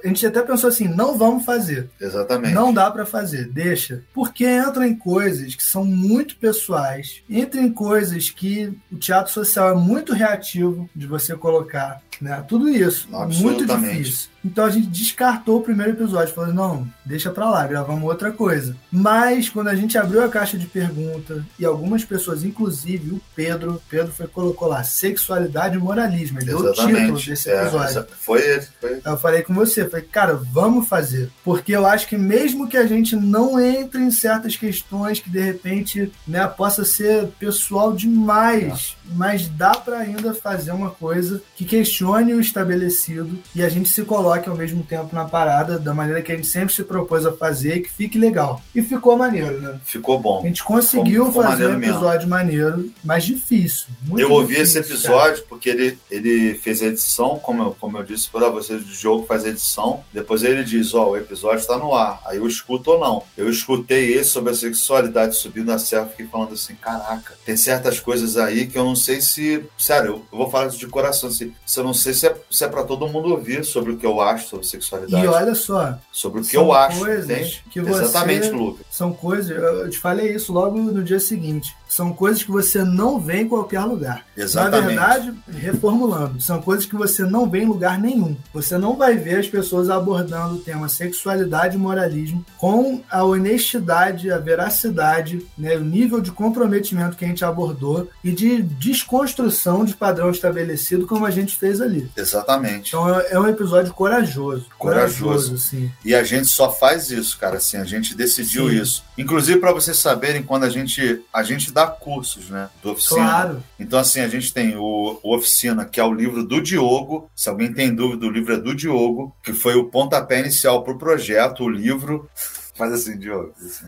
A gente até pensou assim, não vamos fazer. Exatamente. Não dá para fazer, deixa. Porque entra em coisas que são muito pessoais, entra em coisas que o teatro social é muito reativo de você colocar né? Tudo isso. Muito difícil. Então a gente descartou o primeiro episódio, falando, não, deixa pra lá, gravamos outra coisa. Mas quando a gente abriu a caixa de pergunta, e algumas pessoas, inclusive o Pedro, Pedro foi, colocou lá, sexualidade e moralismo. Ele Exatamente. deu o título desse é, episódio. É, foi ele. Foi. Eu falei com você, falei, cara, vamos fazer. Porque eu acho que mesmo que a gente não entre em certas questões que de repente né, possa ser pessoal demais, é. mas dá para ainda fazer uma coisa que questione o estabelecido e a gente se coloque ao mesmo tempo na parada, da maneira que a gente sempre se propôs a fazer, que fique legal. E ficou maneiro, né? Ficou bom. A gente conseguiu ficou, ficou fazer um episódio mesmo. maneiro, mas difícil. eu ouvi esse episódio cara. porque ele, ele fez a edição, como eu, como eu disse para vocês, do jogo faz a edição. Depois ele diz: Ó, oh, o episódio está no ar. Aí eu escuto ou não. Eu escutei esse sobre a sexualidade subindo a serra, fiquei falando assim: caraca, tem certas coisas aí que eu não sei se. Sério, eu vou falar isso de coração. Assim, se eu não sei se é, se é para todo mundo ouvir sobre o que eu acho sobre sexualidade. E olha só. Sobre o que eu acho. Coisas que você, Exatamente, Lucas. São coisas, eu te falei isso logo no dia seguinte. São coisas que você não vê em qualquer lugar. Exatamente. Na verdade, reformulando, são coisas que você não vê em lugar nenhum. Você não vai ver as pessoas abordando o tema sexualidade e moralismo com a honestidade, a veracidade, né, o nível de comprometimento que a gente abordou e de desconstrução de padrão estabelecido como a gente fez ali. Exatamente. Então é, é um episódio corajoso. Corajoso. corajoso sim. E a gente só faz isso, cara, assim, a gente decidiu sim. isso. Inclusive, para vocês saberem, quando a gente, a gente dá cursos, né? Do oficina. Claro. Então, assim, a gente tem o, o Oficina, que é o livro do Diogo. Se alguém tem dúvida, o livro é do Diogo, que foi o pontapé inicial para o projeto. O livro Faz assim, Diogo. Assim.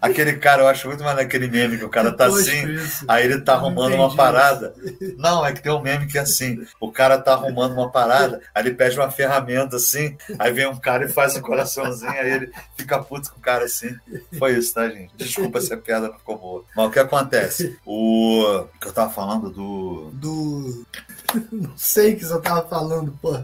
Aquele cara, eu acho muito mais naquele meme que o cara tá assim, aí ele tá arrumando uma parada. Não, é que tem um meme que é assim: o cara tá arrumando uma parada, aí ele pede uma ferramenta assim, aí vem um cara e faz um coraçãozinho, aí ele fica puto com o cara assim. Foi isso, tá, gente? Desculpa se a piada não ficou boa. Mas o que acontece? O que eu tava falando do. Do. Não sei o que você tava falando, pô.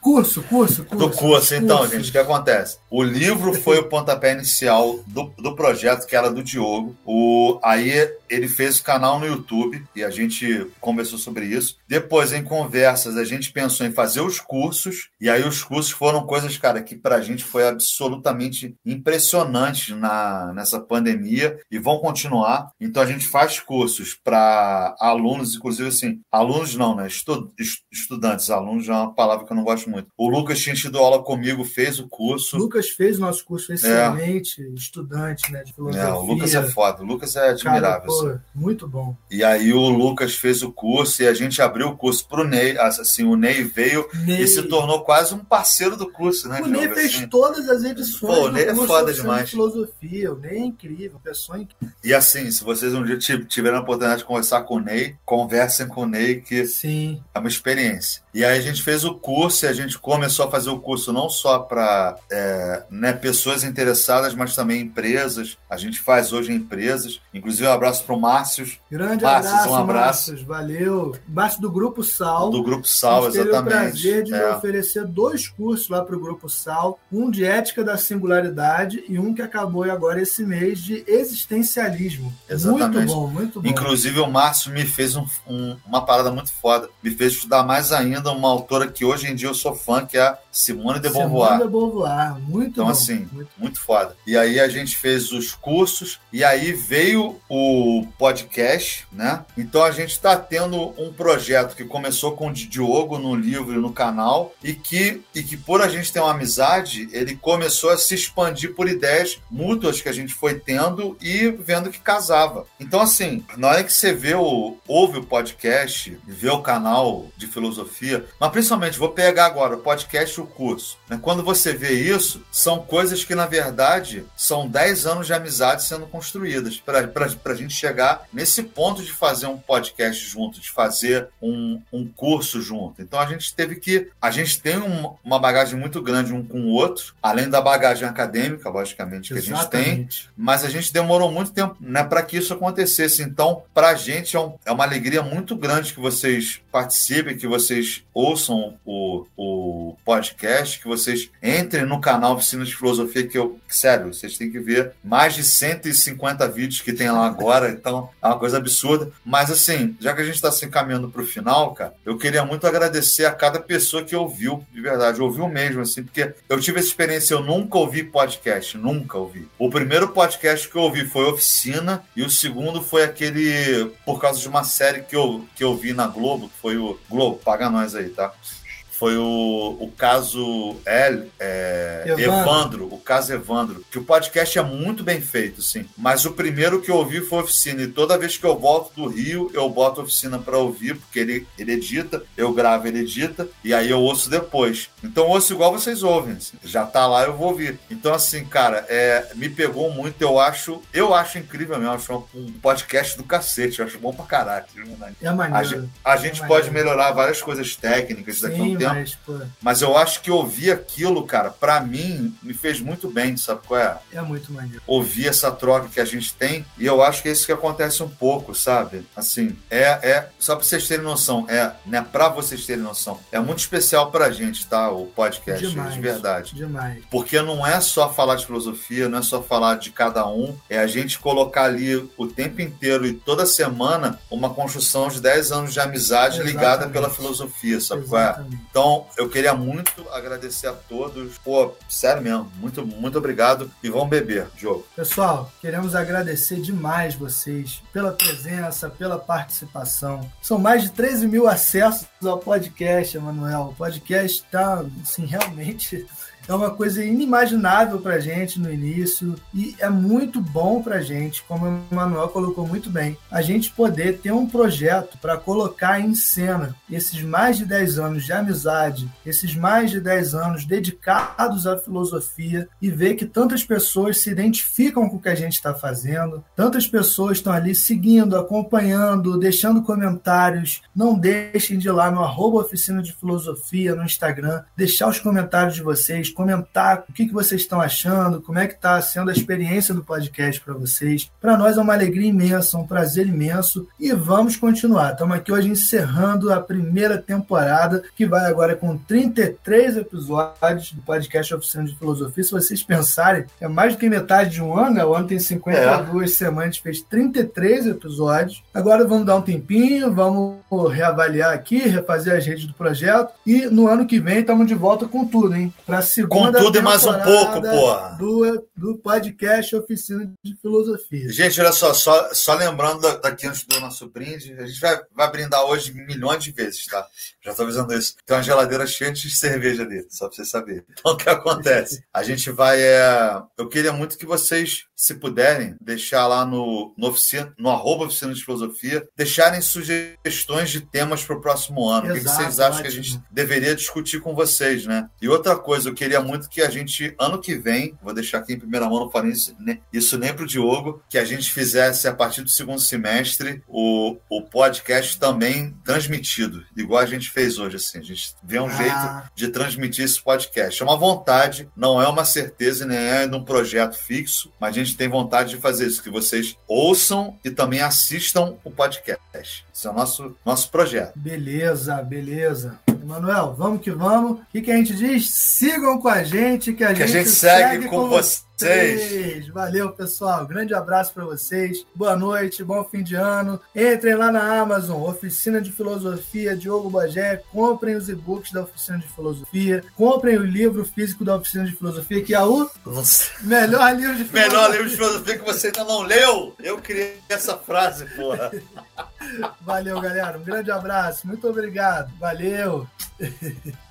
Curso, curso, curso. Do curso, então, curso. gente, o que acontece? O livro foi o pontapé inicial do, do projeto, que era do Diogo. O, aí ele fez o canal no YouTube e a gente conversou sobre isso. Depois, em conversas, a gente pensou em fazer os cursos. E aí os cursos foram coisas, cara, que pra gente foi absolutamente impressionante na, nessa pandemia e vão continuar. Então a gente faz cursos para alunos, inclusive assim, alunos não, né? Estu, estudantes, alunos já é uma palavra que eu não gosto muito. O Lucas tinha tido aula comigo, fez o curso. O Lucas fez o nosso curso esse excelente é. estudante né, de filosofia. É, o Lucas é foda, o Lucas é admirável. Cara, pô, assim. Muito bom. E aí o Lucas fez o curso e a gente abriu o curso pro Ney. Assim, o Ney veio Ney. e se tornou quase um parceiro do curso, né? O Ney fez assim. todas as edições. Pô, o Ney é foda demais. De filosofia, o Ney é incrível, pessoa incrível. E assim, se vocês um dia tiverem a oportunidade de conversar com o Ney, conversem com o Ney, que Sim. É uma experiência. E aí a gente fez o curso e a gente começou a fazer o curso não só para é, né, pessoas interessadas, mas também empresas. A gente faz hoje em empresas. Inclusive, um abraço para o Márcio. Grande Márcios, abraço, um abraço. Márcios, valeu. Márcio do Grupo Sal. Do Grupo Sal, exatamente. Teve o prazer de é. oferecer dois cursos lá para o Grupo Sal. Um de Ética da Singularidade e um que acabou agora esse mês de Existencialismo. Exatamente. Muito bom, muito bom. Inclusive, o Márcio me fez um, um, uma parada muito foda. Me fez estudar mais ainda ainda uma autora que hoje em dia eu sou fã, que é a Simone de Beauvoir. Simone de Beauvoir, muito Então, bom. assim, muito. muito foda. E aí a gente fez os cursos, e aí veio o podcast, né? Então a gente está tendo um projeto que começou com o Diogo no livro e no canal, e que, e que por a gente ter uma amizade, ele começou a se expandir por ideias mútuas que a gente foi tendo e vendo que casava. Então, assim, na hora que você vê o, ouve o podcast, vê o canal de filosofia, mas principalmente, vou pegar agora o podcast e o curso. Né? Quando você vê isso, são coisas que, na verdade, são 10 anos de amizade sendo construídas para a gente chegar nesse ponto de fazer um podcast junto, de fazer um, um curso junto. Então a gente teve que. A gente tem um, uma bagagem muito grande um com o outro, além da bagagem acadêmica, logicamente, que Exatamente. a gente tem, mas a gente demorou muito tempo né, para que isso acontecesse. Então, para a gente é, um, é uma alegria muito grande que vocês participem, que vocês ouçam o, o podcast, que vocês entrem no canal Oficina de Filosofia, que eu, sério, vocês têm que ver mais de 150 vídeos que tem lá agora, então é uma coisa absurda. Mas assim, já que a gente está se encaminhando para o final, cara, eu queria muito agradecer a cada pessoa que ouviu, de verdade, ouviu mesmo, assim, porque eu tive essa experiência, eu nunca ouvi podcast, nunca ouvi. O primeiro podcast que eu ouvi foi Oficina, e o segundo foi aquele, por causa de uma série que eu, que eu vi na Globo, que foi o Globo, paga nós aí, tá? Foi o, o caso El, é, Evandro. Evandro. o caso Evandro, que o podcast é muito bem feito, sim. Mas o primeiro que eu ouvi foi Oficina, e toda vez que eu volto do Rio, eu boto Oficina para ouvir, porque ele, ele edita, eu gravo, ele edita, e aí eu ouço depois. Então eu ouço igual vocês ouvem, assim. já tá lá, eu vou ouvir. Então assim, cara, é, me pegou muito, eu acho, eu acho incrível mesmo, acho um podcast do cacete, eu acho bom pra caralho. É maneiro. A gente, a gente é pode melhorar várias coisas técnicas daqui a um tempo. Mas, pô... mas eu acho que ouvir aquilo, cara, para mim, me fez muito bem, sabe qual é? É muito maneiro. Ouvir essa troca que a gente tem, e eu acho que é isso que acontece um pouco, sabe? Assim, é, é só pra vocês terem noção, é, né, pra vocês terem noção, é muito especial pra gente, tá? O podcast, demais, de verdade. Demais. Porque não é só falar de filosofia, não é só falar de cada um, é a gente colocar ali o tempo inteiro e toda semana uma construção de 10 anos de amizade Exatamente. ligada pela filosofia, sabe qual é? Então, eu queria muito agradecer a todos. Pô, sério mesmo, muito, muito obrigado. E vamos beber, Diogo. Pessoal, queremos agradecer demais vocês pela presença, pela participação. São mais de 13 mil acessos ao podcast, Emanuel. O podcast está, assim, realmente é uma coisa inimaginável para a gente no início e é muito bom para a gente, como o Manuel colocou muito bem, a gente poder ter um projeto para colocar em cena esses mais de 10 anos de amizade, esses mais de 10 anos dedicados à filosofia e ver que tantas pessoas se identificam com o que a gente está fazendo, tantas pessoas estão ali seguindo, acompanhando, deixando comentários. Não deixem de ir lá no arroba oficina de filosofia no Instagram, deixar os comentários de vocês comentar o que, que vocês estão achando, como é que está sendo a experiência do podcast para vocês. Para nós é uma alegria imensa, um prazer imenso e vamos continuar. Estamos aqui hoje encerrando a primeira temporada, que vai agora com 33 episódios do podcast Oficina de Filosofia. Se vocês pensarem, é mais do que metade de um ano, né? o ano tem 52 é. semanas, fez 33 episódios. Agora vamos dar um tempinho, vamos reavaliar aqui, refazer as redes do projeto e no ano que vem estamos de volta com tudo, hein? Para com tudo e mais um pouco, porra. Do, do podcast Oficina de Filosofia. Gente, olha só, só, só lembrando daqui antes do nosso brinde, a gente vai, vai brindar hoje milhões de vezes, tá? Já estou avisando isso. Tem uma geladeira cheia de cerveja ali, só para você saber. Então, o que acontece? A gente vai. É... Eu queria muito que vocês, se puderem, deixar lá no, no, oficina, no arroba Oficina de Filosofia, deixarem sugestões de temas para o próximo ano. Exato, o que, que vocês acham ótimo. que a gente deveria discutir com vocês, né? E outra coisa, eu queria muito que a gente, ano que vem, vou deixar aqui em primeira mão, não falei isso, né, isso nem para o Diogo, que a gente fizesse a partir do segundo semestre o, o podcast também transmitido, igual a gente fez hoje, assim. A gente vê um ah. jeito de transmitir esse podcast. É uma vontade, não é uma certeza, nem é num projeto fixo, mas a gente tem vontade de fazer isso, que vocês ouçam e também assistam o podcast. Esse é o nosso, nosso projeto. Beleza, beleza. Emanuel, vamos que vamos. O que, que a gente diz? Sigam com a gente, que a, que gente, a gente segue, segue com, com vocês vocês. Valeu, pessoal. Grande abraço para vocês. Boa noite, bom fim de ano. Entrem lá na Amazon, Oficina de Filosofia, Diogo Bagé. Comprem os e-books da Oficina de Filosofia. Comprem o livro físico da Oficina de Filosofia, que é o melhor livro de filosofia. Melhor livro de filosofia que você ainda não leu. Eu criei essa frase, porra. Valeu, galera. Um grande abraço. Muito obrigado. Valeu.